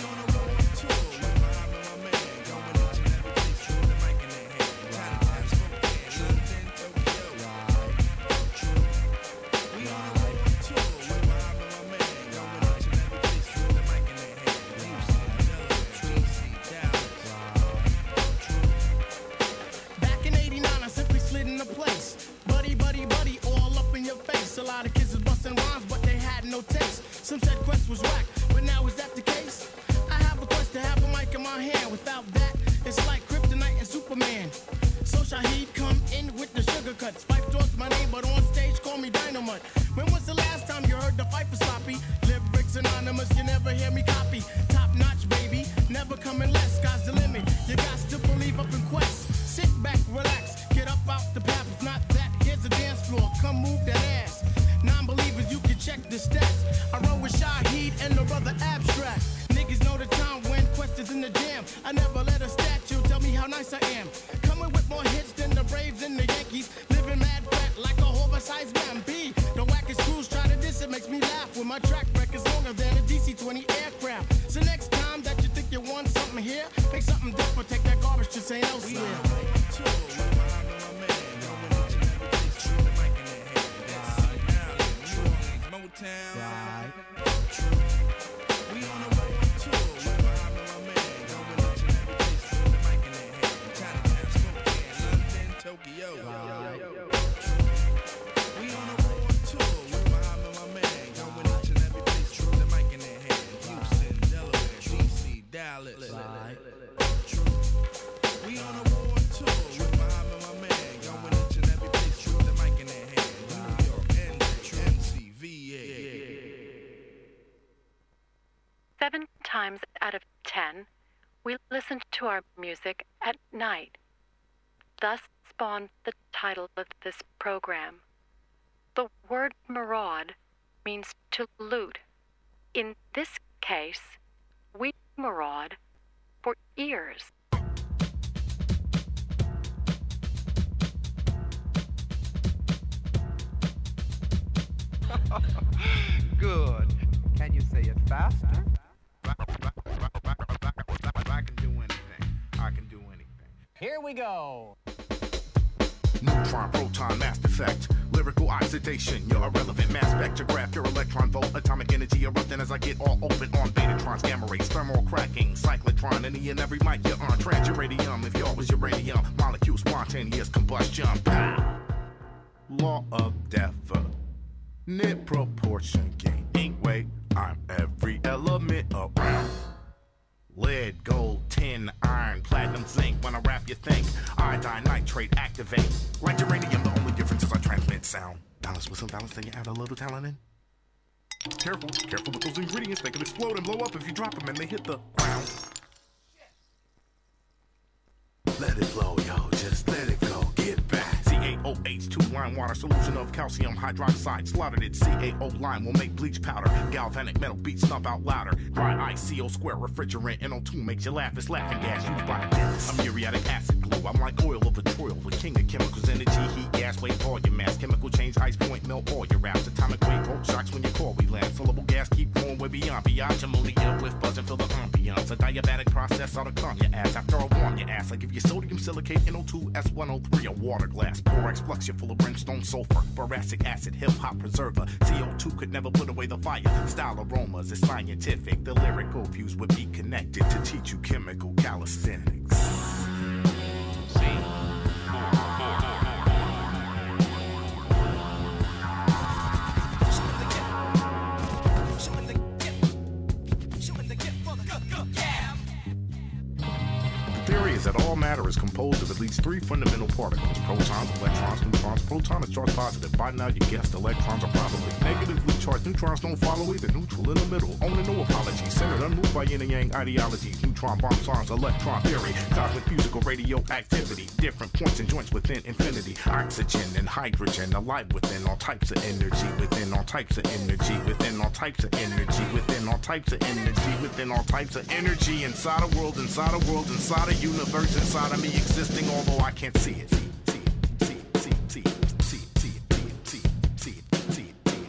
To our music at night. Thus spawned the title of this program. The word maraud means to loot. In this case, we maraud for ears. <laughs> Good. Can you say it faster? Here we go. Neutron, proton, mass effect, lyrical oxidation. You're irrelevant, mass spectrograph. Your electron volt, atomic energy erupting as I get all open on betatrons, gamma rays, thermal cracking, cyclotron. Any and every mic you're on, transuranium. If y'all was uranium, molecule spontaneous combustion. Pow! Law of definite proportion, gaining weight. I'm every element around. Lead, gold, tin, iron, platinum, zinc. When I rap, you think iodine, nitrate, activate. Like uranium, the only difference is I transmit sound. Balance with some balance, then you add a little talent in. Careful, careful with those ingredients. They can explode and blow up if you drop them and they hit the ground. Let it blow, yo, just let it. CaOH2 lime water solution of calcium hydroxide slaughtered in CaO lime will make bleach powder. Galvanic metal beats stomp out louder. Dry ice CO square refrigerant NO2 makes you laugh. It's laughing gas used by dentists. I'm muriatic acid I'm like oil of petroleum, the king of chemicals, energy, heat, gas, weight, all your mass. Chemical change, ice point, melt all your raps. Atomic weight, volt shocks when you call we land. Fillable gas keep going way beyond beyond. Ammonia with buzzing, fill the ambiance. Adiabatic process ought to calm your ass after I warm your ass. I give you sodium silicate, NO2, S103, a water glass. Borax flux, you're full of brimstone sulfur. Boracic acid, hip hop preserver. CO2 could never put away the fire. Style aromas is scientific. The lyrical views would be connected to teach you chemical calisthenics. Is that all matter is composed of at least three fundamental particles protons, electrons, neutrons. Proton is charged positive. By now, you guessed electrons are probably negatively charged. Neutrons don't follow either, neutral in the middle. Only no apology. Centered, unmoved by yin and yang ideologies. Neutron bomb songs, electron theory, cosmic musical radioactivity. Different points and joints within infinity. Oxygen and hydrogen, alive within all types of energy. Within all types of energy. Within all types of energy. Within all types of energy. Within all types of energy. Inside a world, inside a world, inside a universe, inside of me existing, although I can't see it.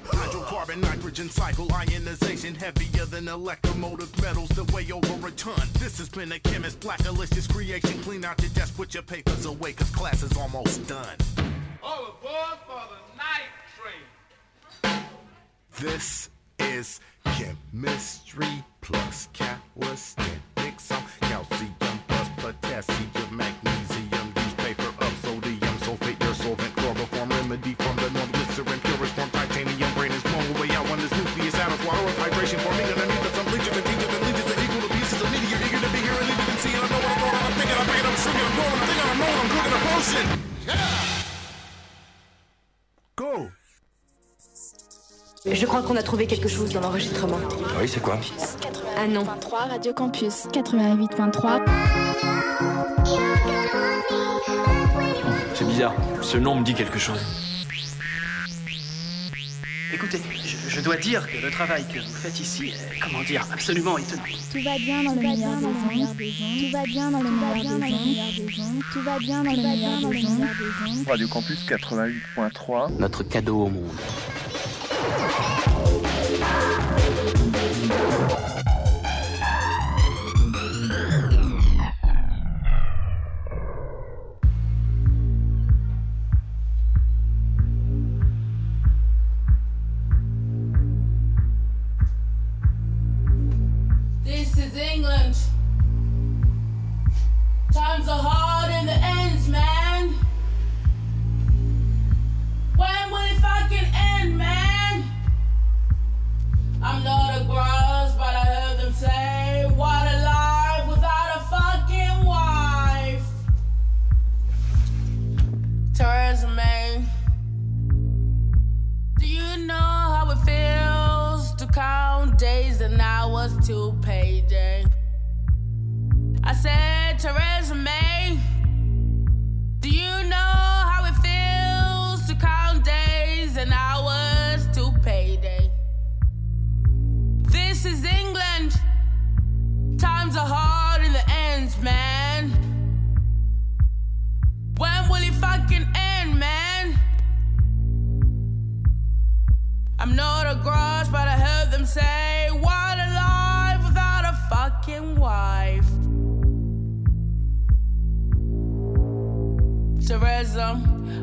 Hydrocarbon, nitrogen cycle, ionization heavier than electromotive metals that weigh over a ton. This has been a chemist, Blackalicious creation. Clean out your desk, put your papers away, cause class is almost done. All aboard for the night train. This is chemistry plus calisthenics. Some calcium potassium, magnesium, use paper of sodium, sulfate, your solvent, chloroform remedy from the normal glycerin, purest form titanium. Brain is blown away out when this nucleus out of water of hydration forming underneath of some bleachers and teachers and leeches are equal to pieces of meat. You're eager to be here and leave it and see. I know what I'm going, I'm thinking, I'm bringing, I'm swinging, I'm going, I'm thinking, I'm rolling, I'm cooking a potion. Go! Je crois qu'on a trouvé quelque chose dans l'enregistrement. Oui, c'est quoi? Un nom. 3 Radio Campus 88.3. bizarre. Ce nom me dit quelque chose. Écoutez, je, je dois dire que le travail que vous faites ici est, comment dire, absolument étonnant. Tout va bien dans le meilleur des ondes. Tout va bien dans le meilleur des ondes. Tout va bien dans le meilleur des ondes. Radio Campus 88.3. Notre cadeau au monde.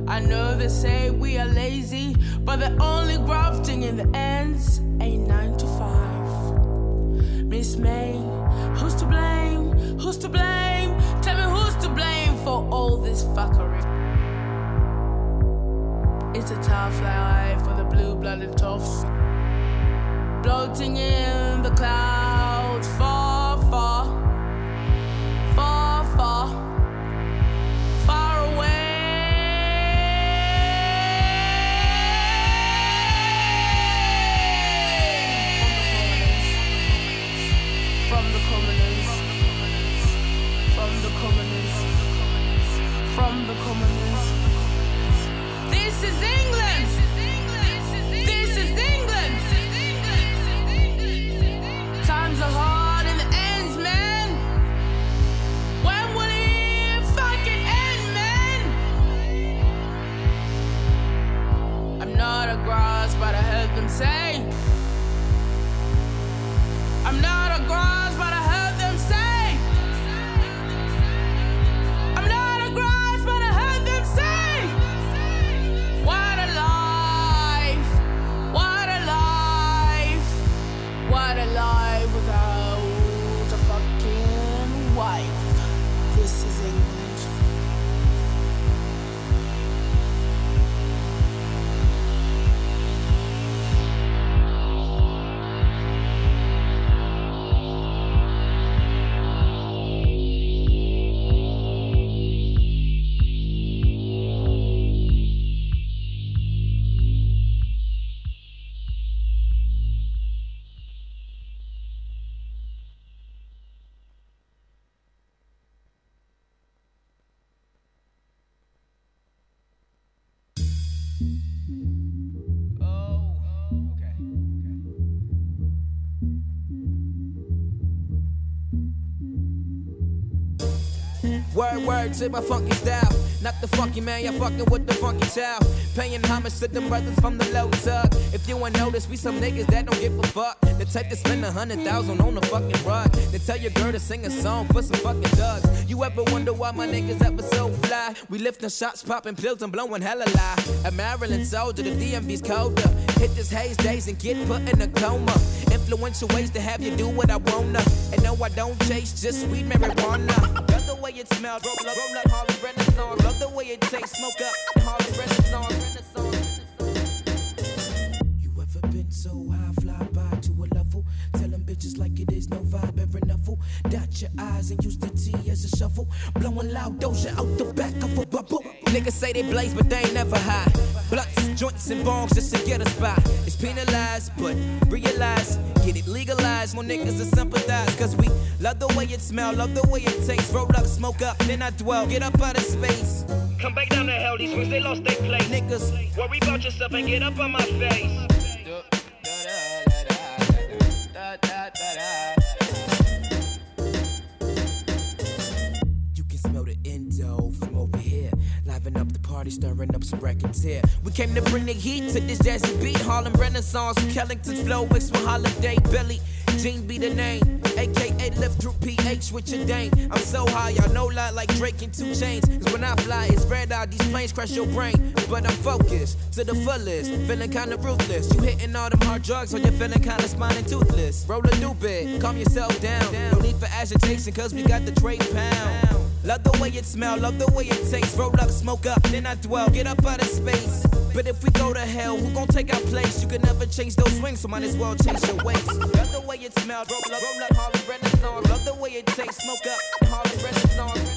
I know they say we are lazy, but the only grafting in the ends ain't nine to five. Miss May, who's to blame? Who's to blame? Tell me who's to blame for all this fuckery. It's a tough life for the blue-blooded toffs. Floating in the clouds, To my funky style. Not the funky man, you're fucking with the funky child. Paying homage to the brothers from the low tuck. If you ain't noticed, we some niggas that don't give a fuck. The type to spend a hundred thousand on a fucking rug. They tell your girl to sing a song for some fucking thugs. You ever wonder why my niggas ever so fly? We lifting shots, popping pills, and blowing hella lie. A Maryland soldier, the DMV's colder. Hit this haze days and get put in a coma. Influential ways to have you do what I wanna. And no, I don't chase just sweet marijuana. Love the way it smells, roll up, roll up, Harlem Renaissance. Love the way it tastes, smoke up, Harlem Renaissance. Renaissance. You ever been so high, fly by to a level? Tell them bitches like it is, no vibe ever nuffle. Dot your eyes and use the T as a shuffle. Blowing loud doja out the back of a bubble. Niggas say they blaze, but they ain't never high. Blunts, joints, and bongs just to get us by. It's penalized, but realize, get it legalized. More niggas to sympathize, cause we love the way it smell, love the way it tastes. Roll up, smoke up, then I dwell. Get up out of space. Come back down to hell, these wings they lost their place. Niggas, worry about yourself and get up on my face. Party, stirring up some records here. We came to bring the heat to this jazzy beat. Harlem Renaissance, Kellington Flow, mixed with Holiday Billy. Gene be the name, aka lift through PH with your dame. I'm so high, y'all know lot like Drake and 2 Chainz. Cause when I fly, it's red out, these planes crash your brain. But I'm focused to the fullest, feeling kinda ruthless. You hitting all them hard drugs when you're feeling kinda spine and toothless. Roll a new bit, calm yourself down. No need for agitation, cause we got the trade pound. Love the way it smell, love the way it tastes. Roll up, smoke up, then I dwell. Get up out of space. But if we go to hell, who gon' take our place? You can never change those swings, so might as well change your waist. Love the way it smell, roll up, roll up, Harlem Renaissance. Love the way it tastes, smoke up, Harlem Renaissance.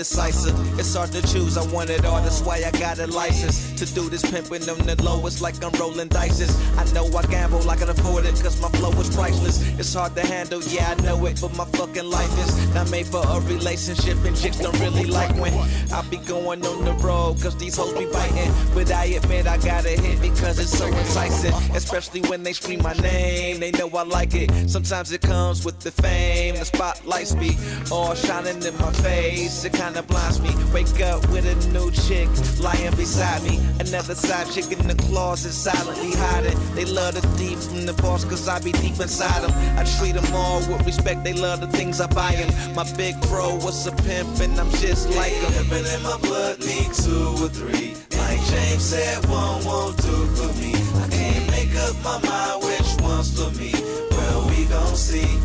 Indecisive. It's hard to choose, I want it all, that's why I got a license. To do this pimping on the lowest like I'm rolling dices. I know I gamble, I can afford it, cause my flow is priceless. It's hard to handle, yeah, I know it, but my fucking life is not made for a relationship, and chicks don't really like when I be going on the road, cause these hoes be biting. But I admit I got a hit because it's so enticing, especially when they scream my name, they know I like it. Sometimes it comes with the fame, the spotlights be all shining in my face. It kinda blinds me. Wake up with a new chick lying beside me. Another side chick in the closet, silently hiding. They love the thief from the boss, cause I be deep inside them. I treat them all with respect, they love the things I buy them. My big bro was a pimp, and I'm just like him. Living in my blood, need two or three. Like James said, one won't do for me. I can't make up my mind which one's for me. Well, we gon' see,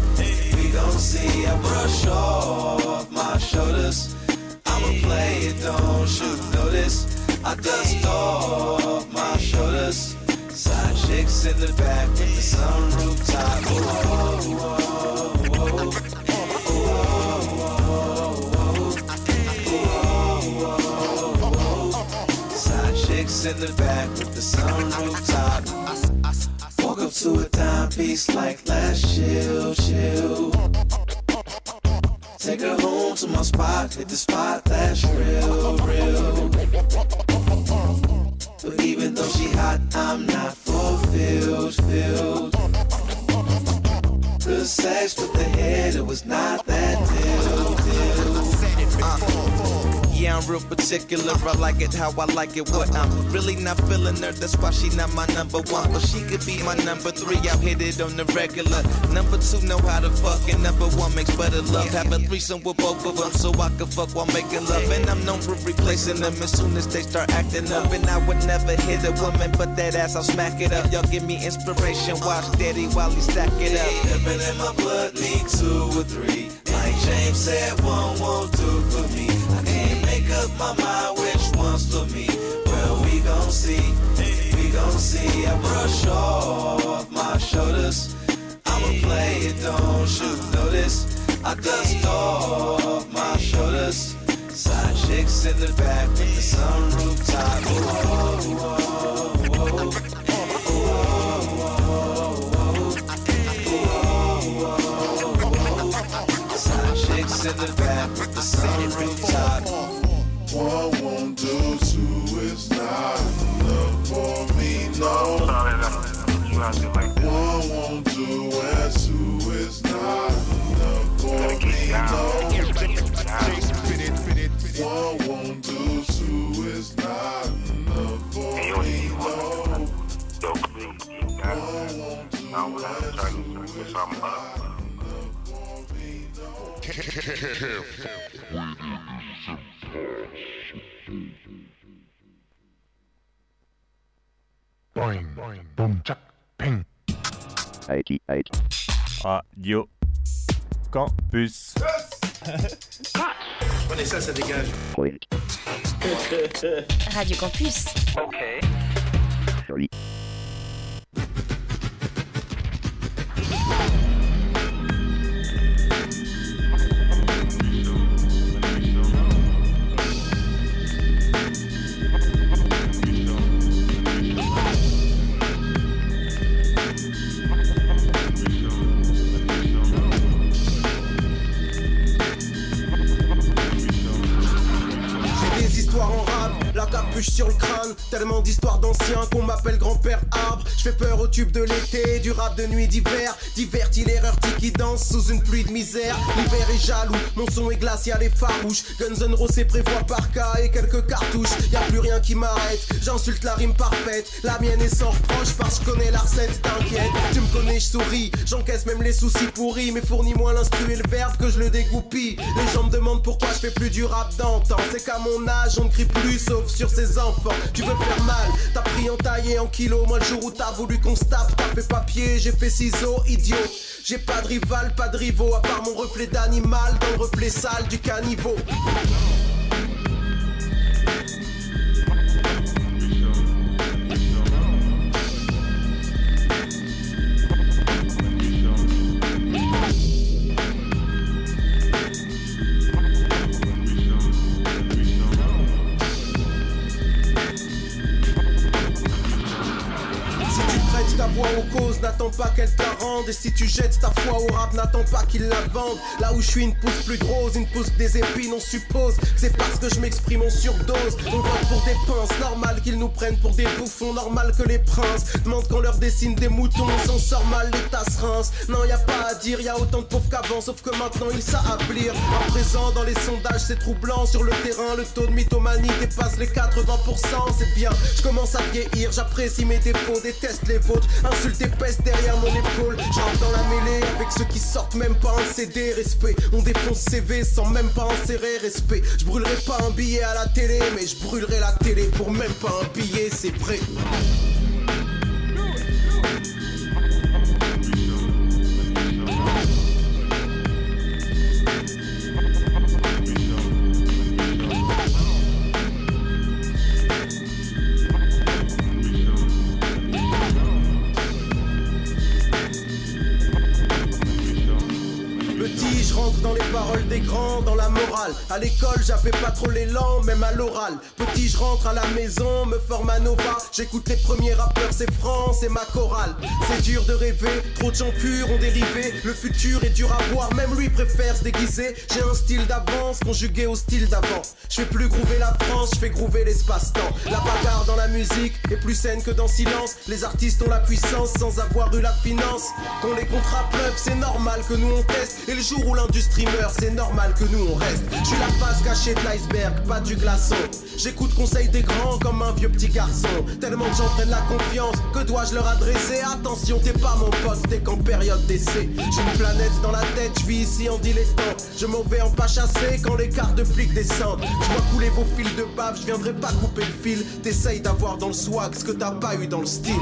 we gon' see. I brush off my shoulders. I'ma play it, don't you notice? I dust off my shoulders. Side chicks in the back with the sunroof top. Whoa, whoa, whoa. In the back with the sunroof top. Walk up to a timepiece like last chill, chill. Take her home to my spot, hit the spot that's real, real. But even though she hot, I'm not fulfilled, filled. Good sex with the head, it was not that deal, deal. Yeah, I'm real particular. I like it how I like it. What I'm really not feeling her. That's why she not my number one. But she could be my number three. I'll hit it on the regular. Number two know how to fuck. And number one makes better love. Have a threesome with both of them so I can fuck while making love. And I'm known for replacing them as soon as they start acting up. And I would never hit a woman, but that ass I'll smack it up. Y'all give me inspiration. Watch daddy while he stack it up. Living in my blood, need two or three. Like James said, one won't do for me. Up my mind which one's for me. Well, we gon' see, we gon' see. I brush off my shoulders. I'ma play it, don't shoot notice. I dust off my shoulders. Side chicks in the back with the sunroof top. Whoa, whoa, whoa. In the back with the sunroof top. One won't do, two is not enough for me, no. One won't do, and two is not Boing, boom, chuck, ping. 88. Radio Campus. Prenez ça, ça dégage. Point. Radio Campus. Ok. Joli. Sur le crâne. Tellement d'histoires d'anciens qu'on m'appelle grand-père arbre. Je fais peur au tube de l'été, du rap de nuit d'hiver. Divertis l'erreur qui danse sous une pluie de misère. L'hiver est jaloux, mon son est glacial et farouche. Guns N' Roses prévoit par cas et quelques cartouches. Y a plus rien qui m'arrête, j'insulte la rime parfaite. La mienne est sans reproche parce que je connais la recette, t'inquiète. Tu me connais, je souris, j'encaisse même les soucis pourris. Mais fournis-moi l'instru et le verbe que je le dégoupille. Les gens me demandent pourquoi je fais plus du rap d'antan. C'est qu'à mon âge, on ne crie plus sauf sur ses Tu veux faire mal, t'as pris en taille et en kilo. Moi, le jour où t'as voulu qu'on se tape, t'as fait papier, j'ai fait ciseaux, idiot. J'ai pas de rival, pas de rivaux, à part mon reflet d'animal dans le reflet sale du caniveau. N'attends pas qu'elle te rende. Et si tu jettes ta foi au rap, n'attends pas qu'il la vende. Là où je suis, une pousse plus de rose, une pousse des épines. On suppose c'est parce que je m'exprime en surdose. On vote pour des pinces, normal qu'ils nous prennent pour des bouffons. Normal que les princes demandent qu'on leur dessine des moutons. On s'en sort mal, les tasses rince. Non, y a pas à dire, y a autant de pauvres qu'avant. Sauf que maintenant ils lire. À présent, dans les sondages, c'est troublant. Sur le terrain, le taux de mythomanie dépasse les 80%. C'est bien, je commence à vieillir, j'apprécie mes défauts, déteste les vôtres. Insulte et derrière mon épaule. Je rentre dans la mêlée avec ceux qui sortent même pas un CD. Respect, on défonce CV sans même pas insérer respect. Je brûlerai pas un billet à la télé, mais je brûlerai la télé pour même pas un billet, c'est vrai. Dans les paroles des grands, dans la morale. À l'école, j'avais pas trop l'élan, même à l'oral. Petit, je rentre à la maison, me forme à Nova. J'écoute les premiers rappeurs, c'est France et ma chorale. C'est dur de rêver, trop de gens purs ont dérivé. Le futur est dur à voir, même lui préfère se déguiser. J'ai un style d'avance conjugué au style d'avant. Je fais plus groover la France, je fais groover l'espace-temps. La bagarre dans la musique est plus saine que dans silence. Les artistes ont la puissance sans avoir eu la finance. Quand les contrats pleuvent, c'est normal que nous on teste. Et le jour où l'industrie meurt, c'est normal que nous on reste. Je suis la face cachée de l'iceberg, pas du glaçon. J'écoute conseil des grands comme un vieux petit garçon. Tellement gens prennent la confiance, que dois-je leur adresser Attention, t'es pas mon pote, t'es qu'en période d'essai. J'ai une planète dans la tête, je vis ici en dilettant. Je m'en vais en pas chasser quand les quarts de flics descendent. Je vois couler vos fils de bave, je viendrai pas couper le fil. T'essayes d'avoir dans le swag ce que t'as pas eu dans le style.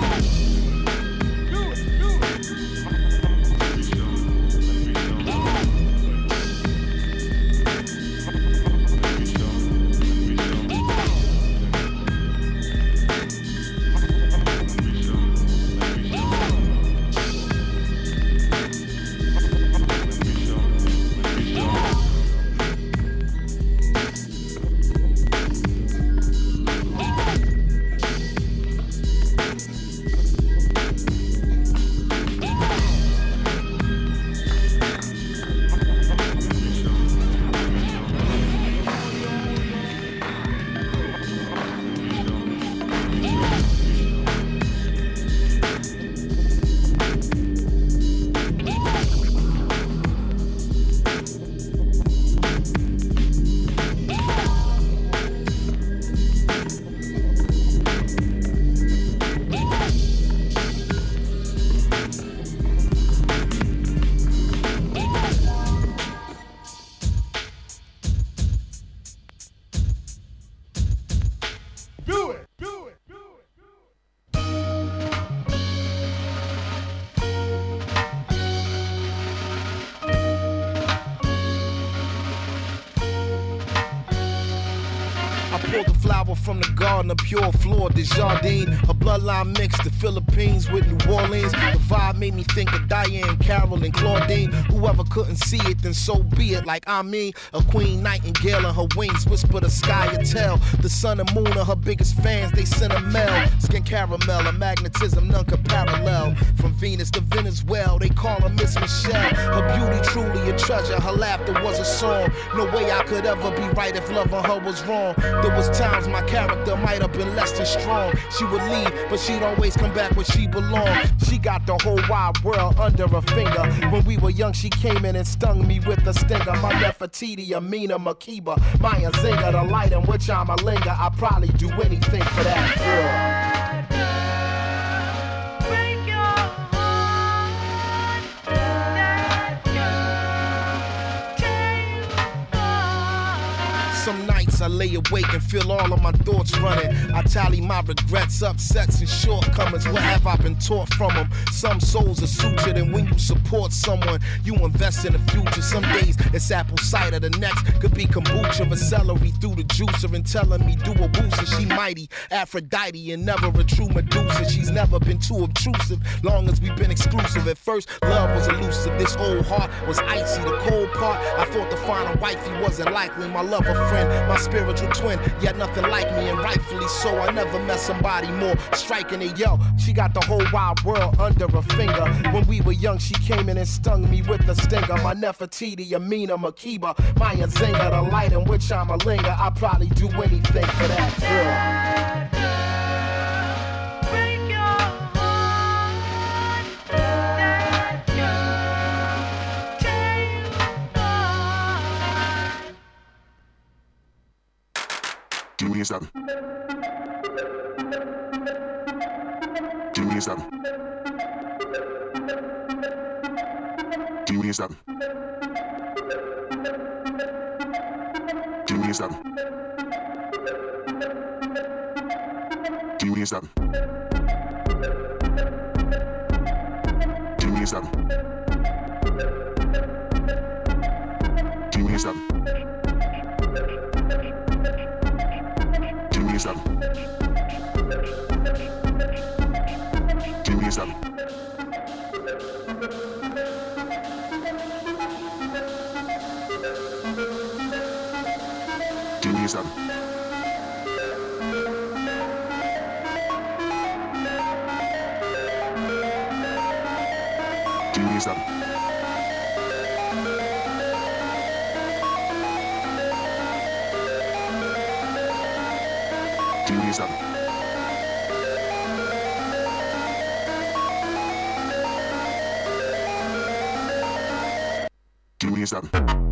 Floor, Desjardins. A bloodline mix, the Philippines with New Orleans. The vibe made me think of Diane, Carol, and Claudine. Whoever couldn't see it, then so be it. Like I mean, a queen nightingale and her wings whisper the sky and tell. The sun and moon are her biggest fans, they send a mail. Skin caramel, a magnetism none could parallel. From Venus to Venezuela, they call her Miss Michelle. Her beauty truly a treasure, her laughter was a song. No way I could ever be right if loving her was wrong. There was times my character might have been less than strong. She would leave, but she'd always come back where she belonged. She got the whole wide world under her finger. When we were young, she came in and stung me with a stinger. My Nefertiti, Amina, Makeba, Maya Zinga, the light in which I'm a linger. I'd probably do anything for that girl. Some nights I lay awake and feel all of my thoughts running. I tally my regrets, upsets, and shortcomings. What have I been taught from them? Some souls are sutured, and when you support someone, you invest in the future. Some days it's apple cider, the next could be kombucha or celery through the juicer and telling me do a wooster. She mighty, Aphrodite, and never a true Medusa. She's never been too obtrusive, long as we've been exclusive. At first, love was elusive. This old heart was icy. The cold part, I thought to find a wifey wasn't likely. My lover friend, my spiritual twin, yet nothing like me, and rightfully so. I never met somebody more striking than yo. She got the whole wide world under her finger. When we were young, she came in and stung me with a stinger. My Nefertiti, Amina, Makeba, Maya Zinga, the light in which I'm a linger. I'd probably do anything for that girl. Jimmy and stop it. Jimmy and stop it. Jimmy and stop it. Jimmy and stop it. Jimmy and stop it. Jimmy and stop it. Jimmy and stop it. Genius abi.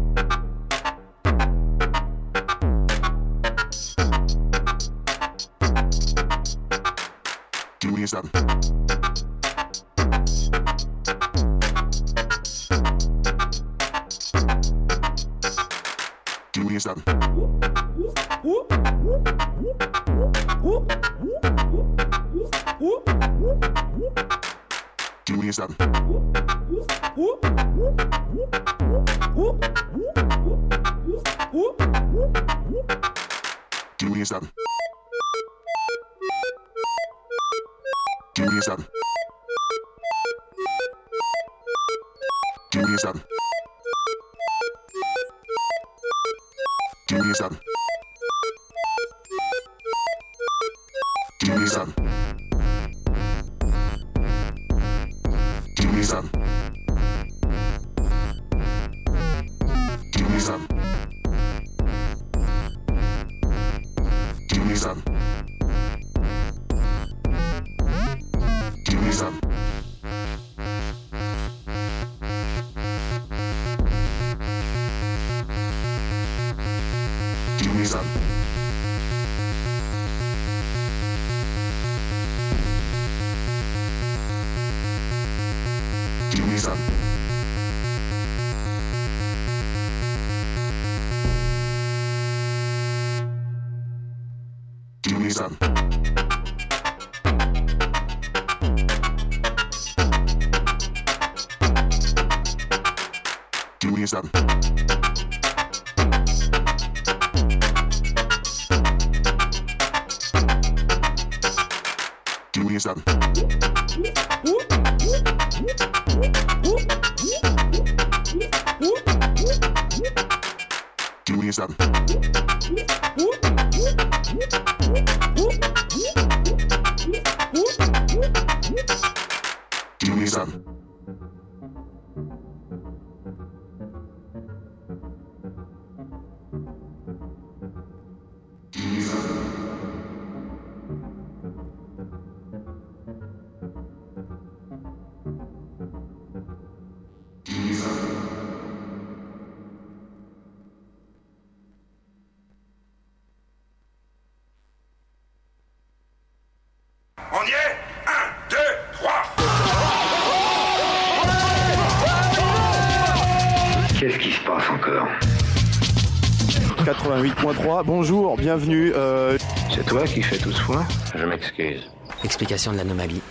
Se passe encore 88.3, bonjour, bienvenue. euh, C'est toi qui fais tout ce foin Je m'excuse. Explication de l'anomalie.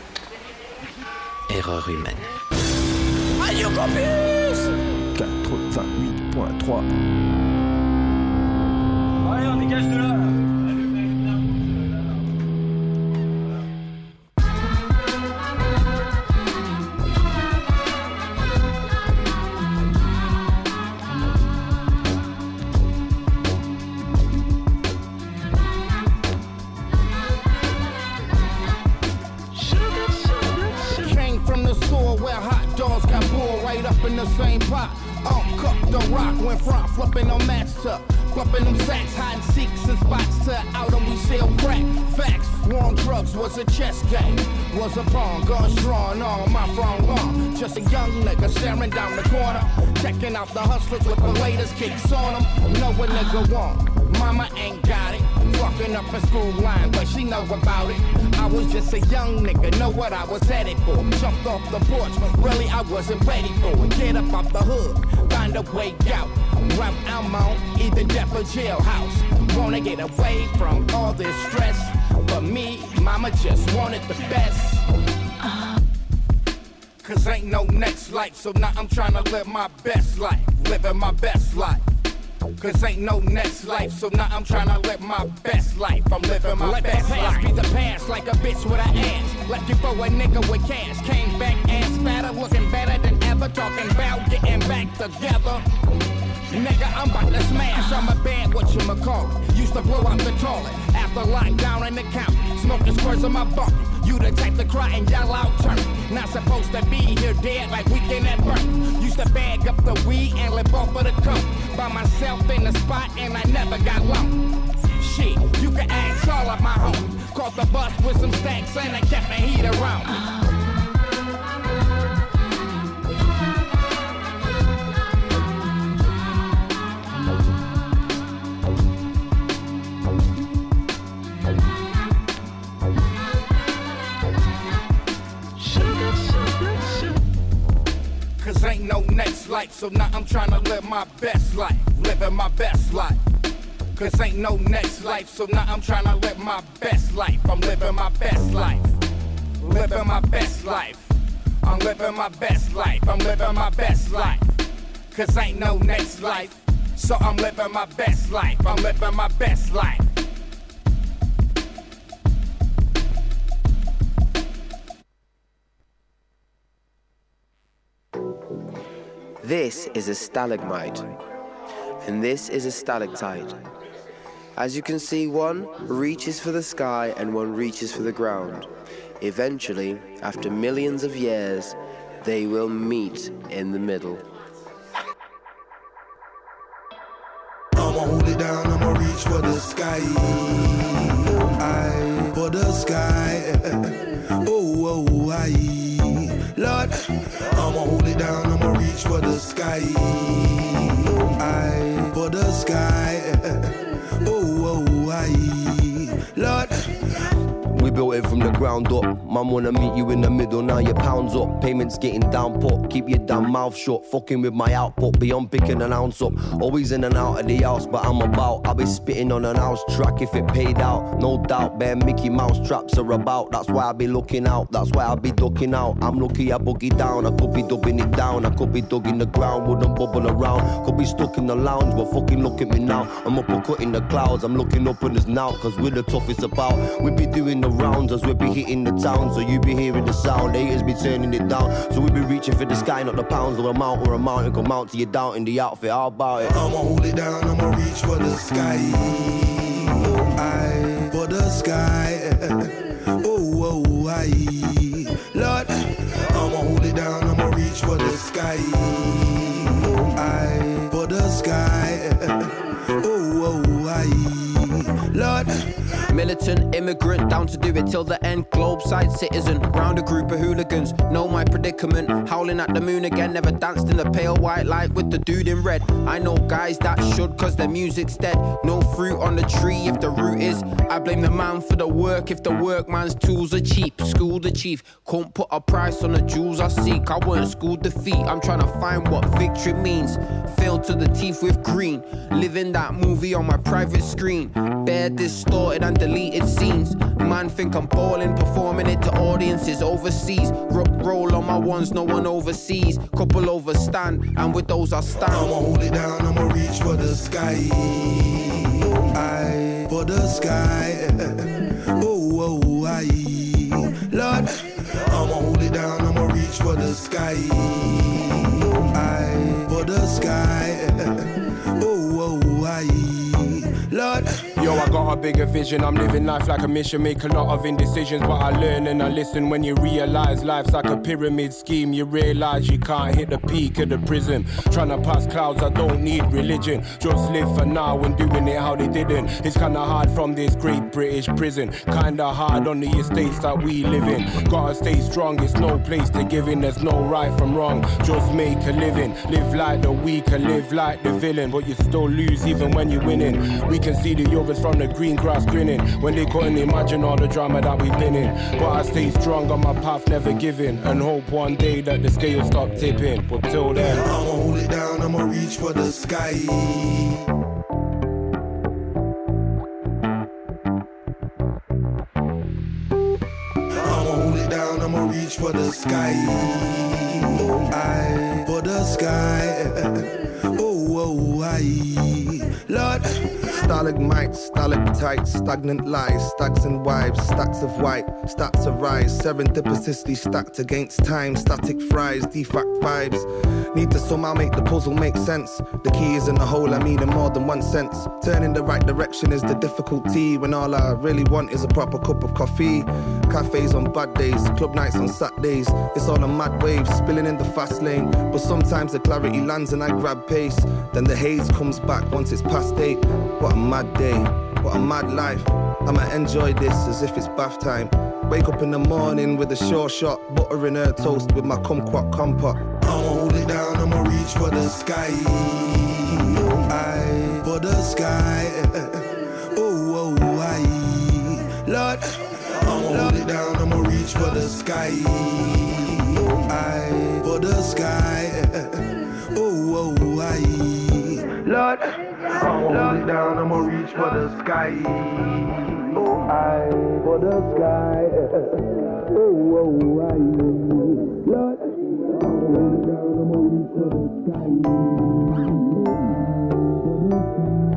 Erreur humaine. Radio Campus 88.3. Allez, on dégage de là What want. Mama ain't got it. Fucking up a school line, but she know about it. I was just a young nigga, know what I was headed for. Jumped off the porch, really I wasn't ready for it. Get up off the hood, find a way out. Route I'm on, either death or jailhouse. Wanna get away from all this stress. For me, mama just wanted the best. Cause ain't no next life, so now I'm trying to live my best life. Living my best life. Cause ain't no next life, so now I'm trying to live my best life. I'm living my Let best the life. past be the past, like a bitch with an ass. Like you for a nigga with cash. Came back ass fatter, looking better than ever. Talking about getting back together. Nigga, I'm about to smash. I'm a bad what you call it. Used to blow up the toilet after lockdown in the county. Smoking squares on my bucket. You the type to cry and yell out turn. Not supposed to be here dead like weekend at work. Used to bag up the weed and live off of the coke. By myself in the spot and I never got low. Shit, you can ask all of my homies. Caught the bus with some stacks and I kept the heat around. So now I'm trying to live my best life, living my best life. Cause ain't no next life, so now I'm trying to live my best life. I'm living my best life, living my best life. I'm living my best life, I'm living my best life. Cause ain't no next life, so I'm living my best life, I'm living my best life. This is a stalagmite, and this is a stalactite. As you can see, one reaches for the sky and one reaches for the ground. Eventually, after millions of years, they will meet in the middle. I'ma hold it down, I'ma reach for the sky. I for the sky. <laughs> Oh, oh, I. Lord, reach for the sky. I for the sky. Oh, oh, I. Lord. We built it from the ground up. Mum wanna meet you in the middle, now your pounds up. Payments getting down put. Keep your damn mouth shut. Fucking with my output, beyond picking an ounce up. Always in and out of the house, but I'm about. I'll be spitting on an house track if it paid out. No doubt, bare Mickey Mouse traps are about. That's why I be looking out. That's why I be ducking out. I'm lucky I boogie down. I could be dubbing it down. I could be dug in the ground, wouldn't bubble around. Could be stuck in the lounge, but fucking look at me now. I'm up a cut in the clouds. I'm looking up and there's now, cause we're the toughest about. We be doing the rounds as we be hitting the town. So you be hearing the sound, haters be turning it down. So we be reaching for the sky, not the pounds or a mount or a mountain. Come out to you down in the outfit, how about it? I'ma hold it down, I'ma reach for the sky. I for the sky. <laughs> Oh, oh, I. Militant immigrant, down to do it till the end. Globe side citizen, round a group of hooligans. Know my predicament, howling at the moon again. Never danced in the pale white light with the dude in red. I know guys that should, cause their music's dead. No fruit on the tree if the root is. I blame the man for the work if the workman's tools are cheap. School the chief, can't put a price on the jewels I seek. I weren't schooled defeat, I'm trying to find what victory means. Filled to the teeth with green, living that movie on my private screen. Bare distorted and deleted scenes. Man think I'm balling, performing it to audiences overseas. Ro- roll on my ones, no one overseas. Couple overstand, and with those I stand. I'ma hold it down, I'ma reach for the sky. I for the sky. Oh, oh, I. Lord, I'ma hold it down, I'ma reach for the sky. I for the sky. Oh, oh, I. Lord. Yo, I got a bigger vision. I'm living life like a mission. Make a lot of indecisions, but I learn and I listen. When you realize life's like a pyramid scheme, you realize you can't hit the peak of the prism. Trying to pass clouds, I don't need religion. Just live for now and doing it how they didn't. It's kinda hard from this great British prison. Kinda hard on the estates that we live in. Gotta stay strong, it's no place to give in. There's no right from wrong. Just make a living. Live like the weak and live like the villain. But you still lose even when you're winning. We can see the from the green grass grinning when they couldn't imagine all the drama that we've been in. But I stay strong on my path, never giving, and hope one day that the scale stop tipping. But till then, I'ma hold it down, I'ma reach for the sky. I'ma hold it down, I'ma reach for the sky. I for the sky. <laughs> Oh, oh, I. Lord. Stalagmites, stalactites, stagnant lies, stacks and wives, stacks of white, stacks of rise, serendipitously stacked against time, static fries, defact vibes. Need to somehow make the puzzle make sense. The key is in the hole, I mean in more than one sense. Turning the right direction is the difficulty when all I really want is a proper cup of coffee. Cafes on bad days, club nights on Saturdays. It's all a mad wave, spilling in the fast lane. But sometimes the clarity lands and I grab pace. Then the haze comes back once it's past eight. What a mad day, what a mad life. I'ma enjoy this as if it's bath time. Wake up in the morning with a short shot, buttering her toast with my kumquat compa. I'll hold it down, I'ma reach for the sky. I for the sky. Oh, oh, I. Lord, I'll hold it down, I'ma reach for the sky. I for the sky. Oh, oh, I. Lord, I'll hold it down, I'ma reach for the sky eye for the sky. Oh, oh, oh. Lord, down the moon for the sky. For the sky.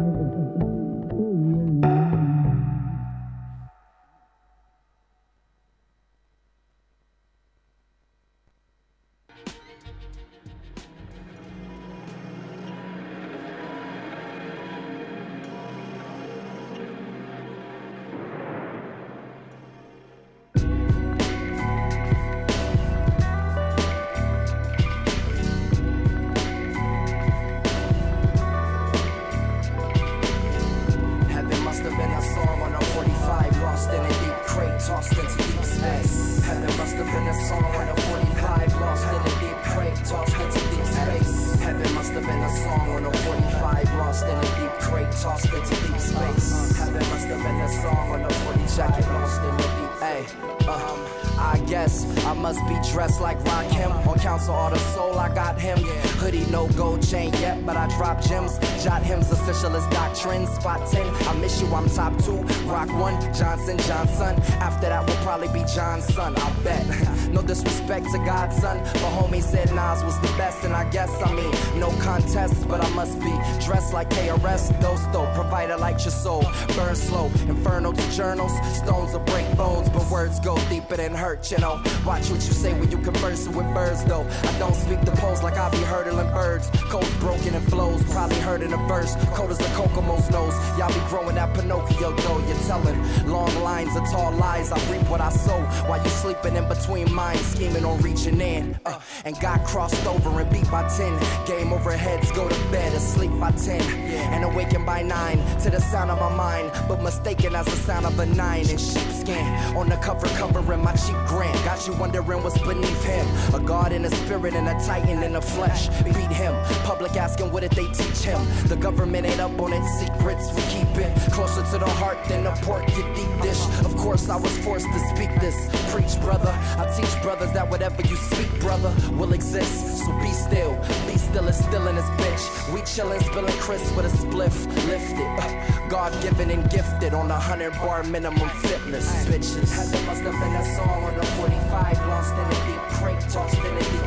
spirit and a titan in the flesh. Beat him. Public asking what did they teach him? The government ain't up on its secrets. We keep it closer to the heart than a pork you deep dish. Of course, I was forced to speak this. Preach, brother. I teach brothers that whatever you speak, brother, will exist. So be still. Be still and still in this bitch. We chillin', spillin' crisp with a spliff lifted. Uh, God given and gifted on a hundred bar minimum fitness, bitches. Must have been a song on the 45, lost in a deep crate, tossed in a deep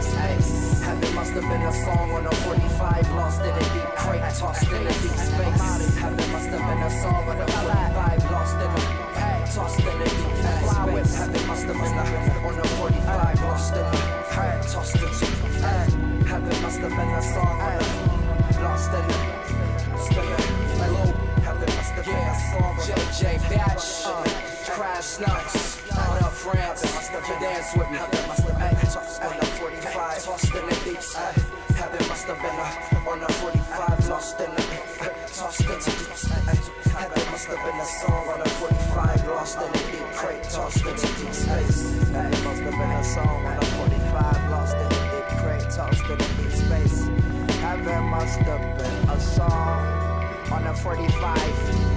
time it must have been a song on a 45 lost in a deep crate tossed in a deep space. Time it must have been a song on a 45 lost in a deep tossed in a deep space. Time it must have been a on a 45 lost in a tossed in a deep time it must have been a 45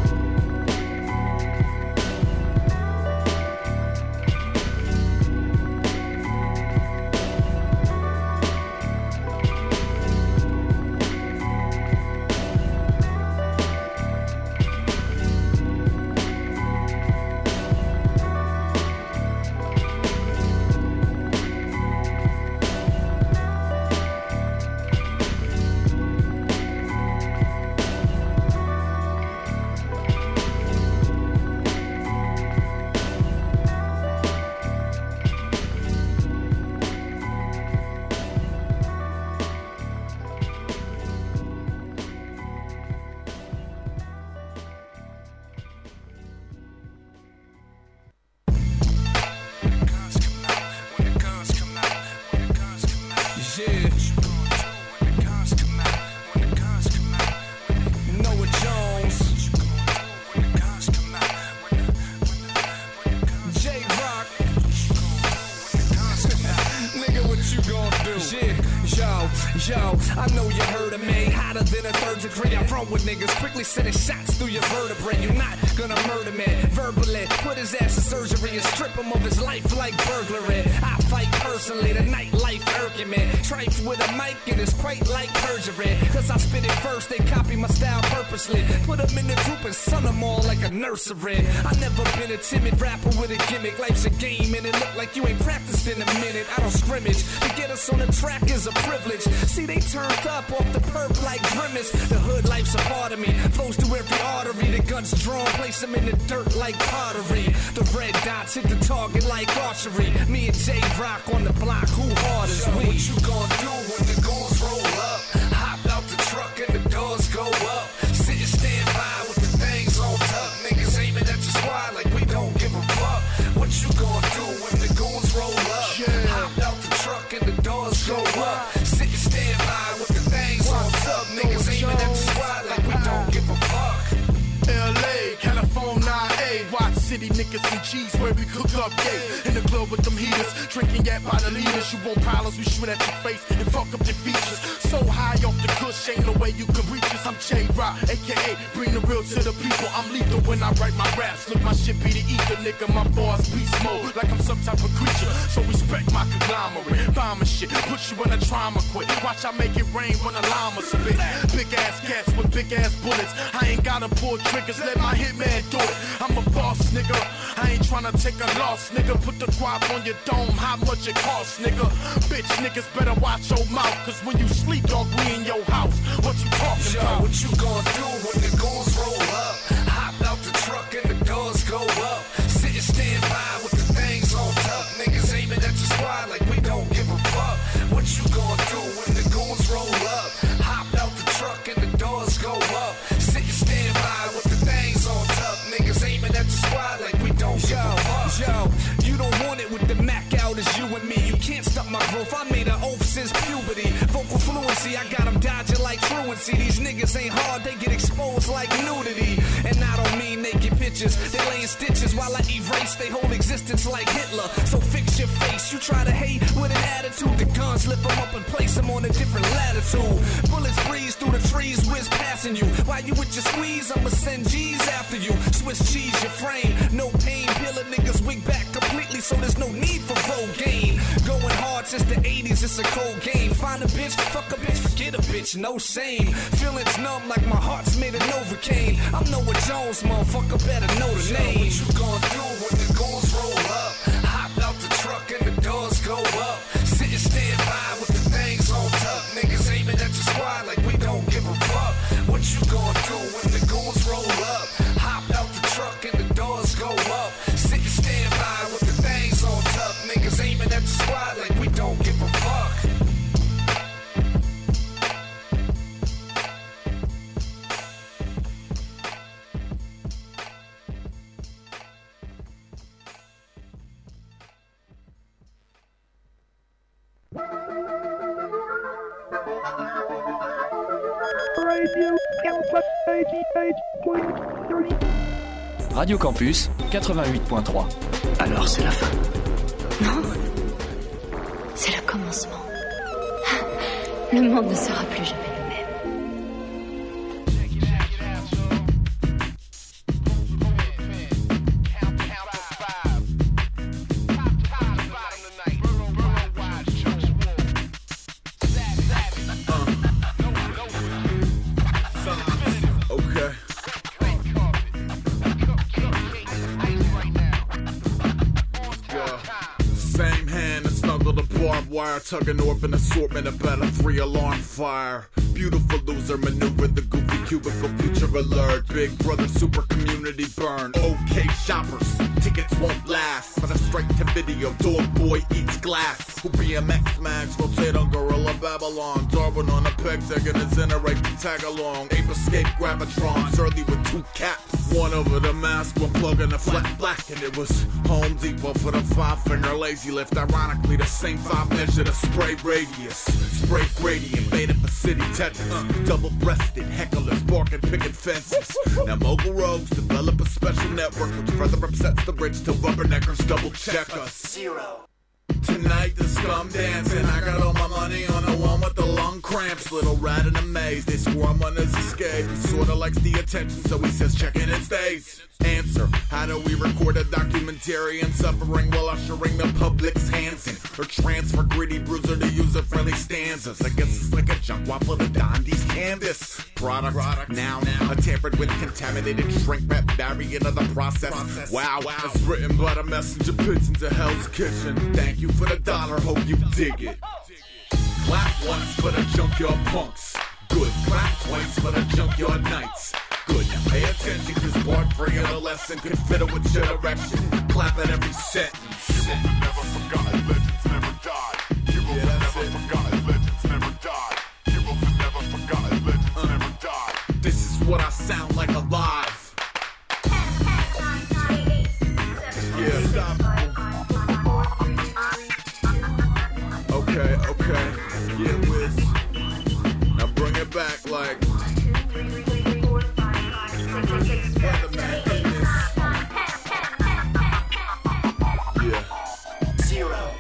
you. Why you with your squeeze? I'ma send G's after you. Swiss cheese your frame. No pain, peel a nigga's wig back completely, so there's no need for Rogaine. Going hard since the 80s, it's a cold game. Find a bitch, fuck a bitch, forget a bitch, no shame. Feelings numb like my heart's made of Novocaine. I'm Noah Jones, motherfucker, better know the name. What you gonna do? 88.3. Alors c'est la fin. Non, c'est le commencement. Ah, le monde ne sera plus jeune. tugging orb an assortment about a three alarm fire. Beautiful loser maneuver the goofy cubicle future alert. Big brother super community burn. Okay, shoppers, tickets won't last. But the strike to video, dog boy eats glass. Who BMX Max rotate on Gorilla Babylon. Darwin on a peg, taking his inner tag along. Ape escape Gravatron, surly with two caps. One over the mask, one plug in the flat black, and it was Home Depot for the five finger lazy lift. Ironically, the same five measure the spray radius. Spray gradient, beta for city tetris. Uh, double breasted, hecklers barking, picking fences. Now, mogul rogues develop a special network which further upsets the rich till rubberneckers double check us. Zero. Tonight the scum dancing. I got all my money on the one with the lung cramps. Little rat in a maze. They swarm on his escape. Sorta likes the attention, so he says check it and stays. Answer: How do we record a documentary on suffering while ushering the public's Hansen or transfer gritty bruiser to user-friendly stanzas? I guess it's like a junk waffle to Dondi's canvas. Product, Product now, now, a tampered with contaminated shrink wrap barrier of the process. process. Wow, wow, it's written by the messenger pigeon to Hell's Kitchen. Thank you for the dollar, hope you dig it. Clap once for the junkyard punks. Good. Clap twice for the junkyard knights. Good. Now pay attention, cause part three of the lesson could fiddle with your direction. Clap at every sentence. Heroes never forgotten, legends never die. Heroes never forgotten, legends never die. Heroes never forgotten, legends uh. never die. This is what I sound like alive. Yeah. It back like. Yeah. Zero.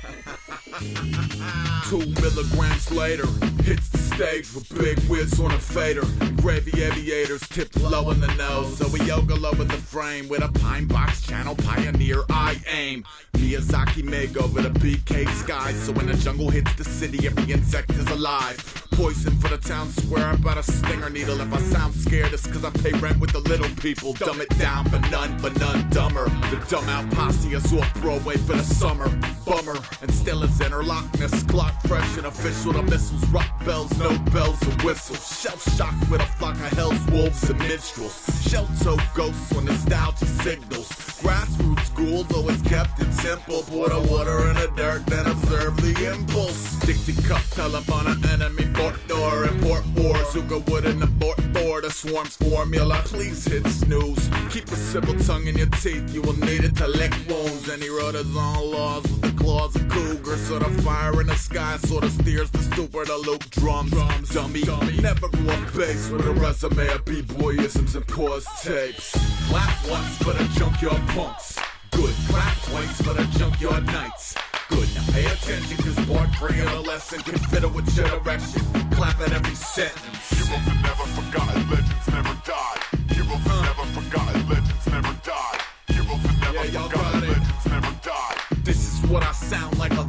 Two milligrams later, hits stage with Big Wiz on a fader. Gravy aviators tipped low in the nose. So we yoga low in the frame with a pine box channel pioneer. I aim. Miyazaki make over the BK sky. So when the jungle hits the city, every insect is alive. Poison for the town square. I a stinger needle. If I sound scared, it's cause I pay rent with the little people. Dumb it down for none, but none dumber. The dumb out posse is off Broadway for the summer. Bummer. And still is interlockness. Clock fresh and official. The missiles rock bells, no bells or whistles. Shell shocked with a flock of hell's wolves and minstrels. Shell toe ghosts when nostalgia signals. Grassroots school, though it's kept it simple. Pour the water in the dirt, then observe the impulse. Dixie cup, telephone, an enemy port door, import wars. Zuka wood in the board, board, a swarm's formula. Please hit snooze. Keep a civil tongue in your teeth, you will need it to lick wounds. Any he wrote his own laws with the claws of cougars. So the fire in the sky sort of steers the stupor to loop drums. drums dummy. dummy. Never grew up bass with a resume of b-boyisms and pause tapes. Clap once for the junkyard Good. Clap twice for the junkyard knights. Good. Now pay attention, cause part three of the lesson can fiddle with your direction. Clap at every sentence. Heroes are never forgotten, legends never die. Heroes are never forgotten, legends never die. Heroes are never forgotten, legends never die. This is what I sound like alive.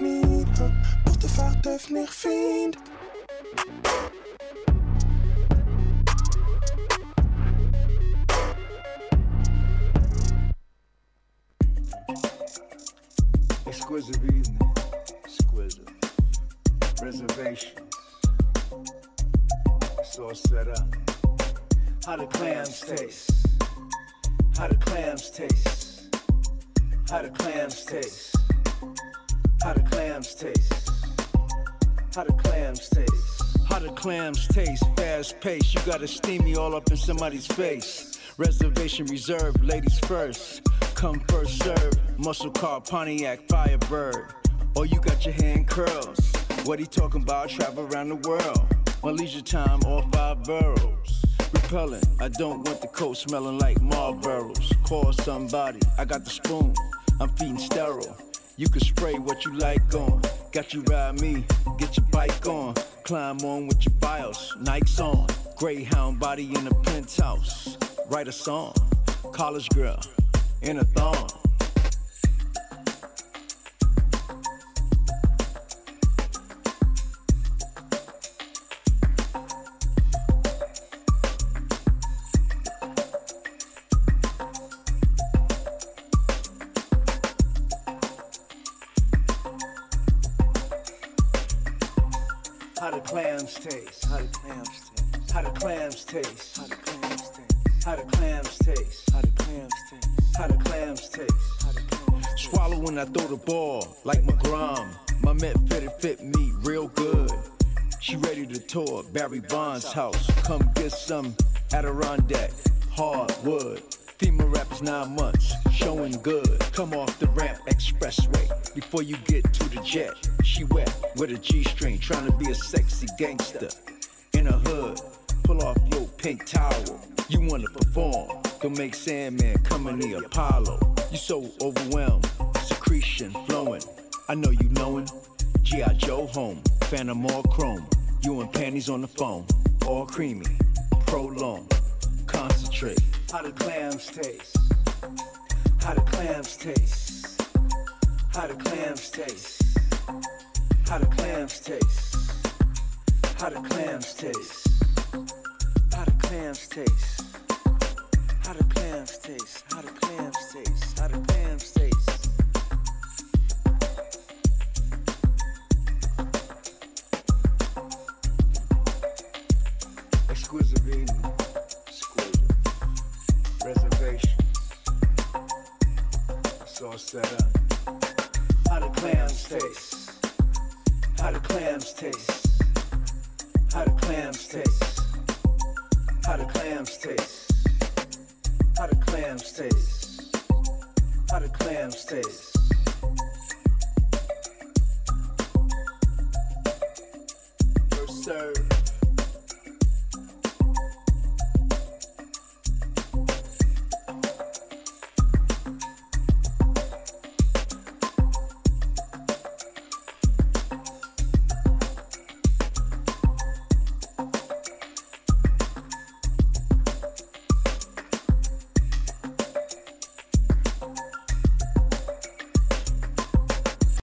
Hein. Pour te devenir fine. Exquisite evening. Exquisite. Reservations. It's all set up. How the clams taste? How the clams taste? How the clams taste? How the clams taste? How the clams taste? How the clams taste? Fast pace. You gotta steam me all up in somebody's face. Reservation reserved, ladies first. Come first serve. Muscle car, Pontiac, Firebird. Or oh, you got your hand curls. What he talking about? Travel around the world. My leisure time, all five boroughs. Repellent, I don't want the coat smelling like Marlboros. Call somebody, I got the spoon. I'm feeding sterile. You can spray what you like on. Got you ride me, get your bike on. Climb on with your bios, Nikes on. Greyhound body in a penthouse. Write a song, college girl in a thong. House. Come get some Adirondack, hardwood. FEMA rappers nine months, showing good. Come off the ramp expressway before you get to the jet. She wet with a G string, trying to be a sexy gangster. In a hood, pull off your pink towel. You wanna perform, go make Sandman come in the Apollo. You so overwhelmed,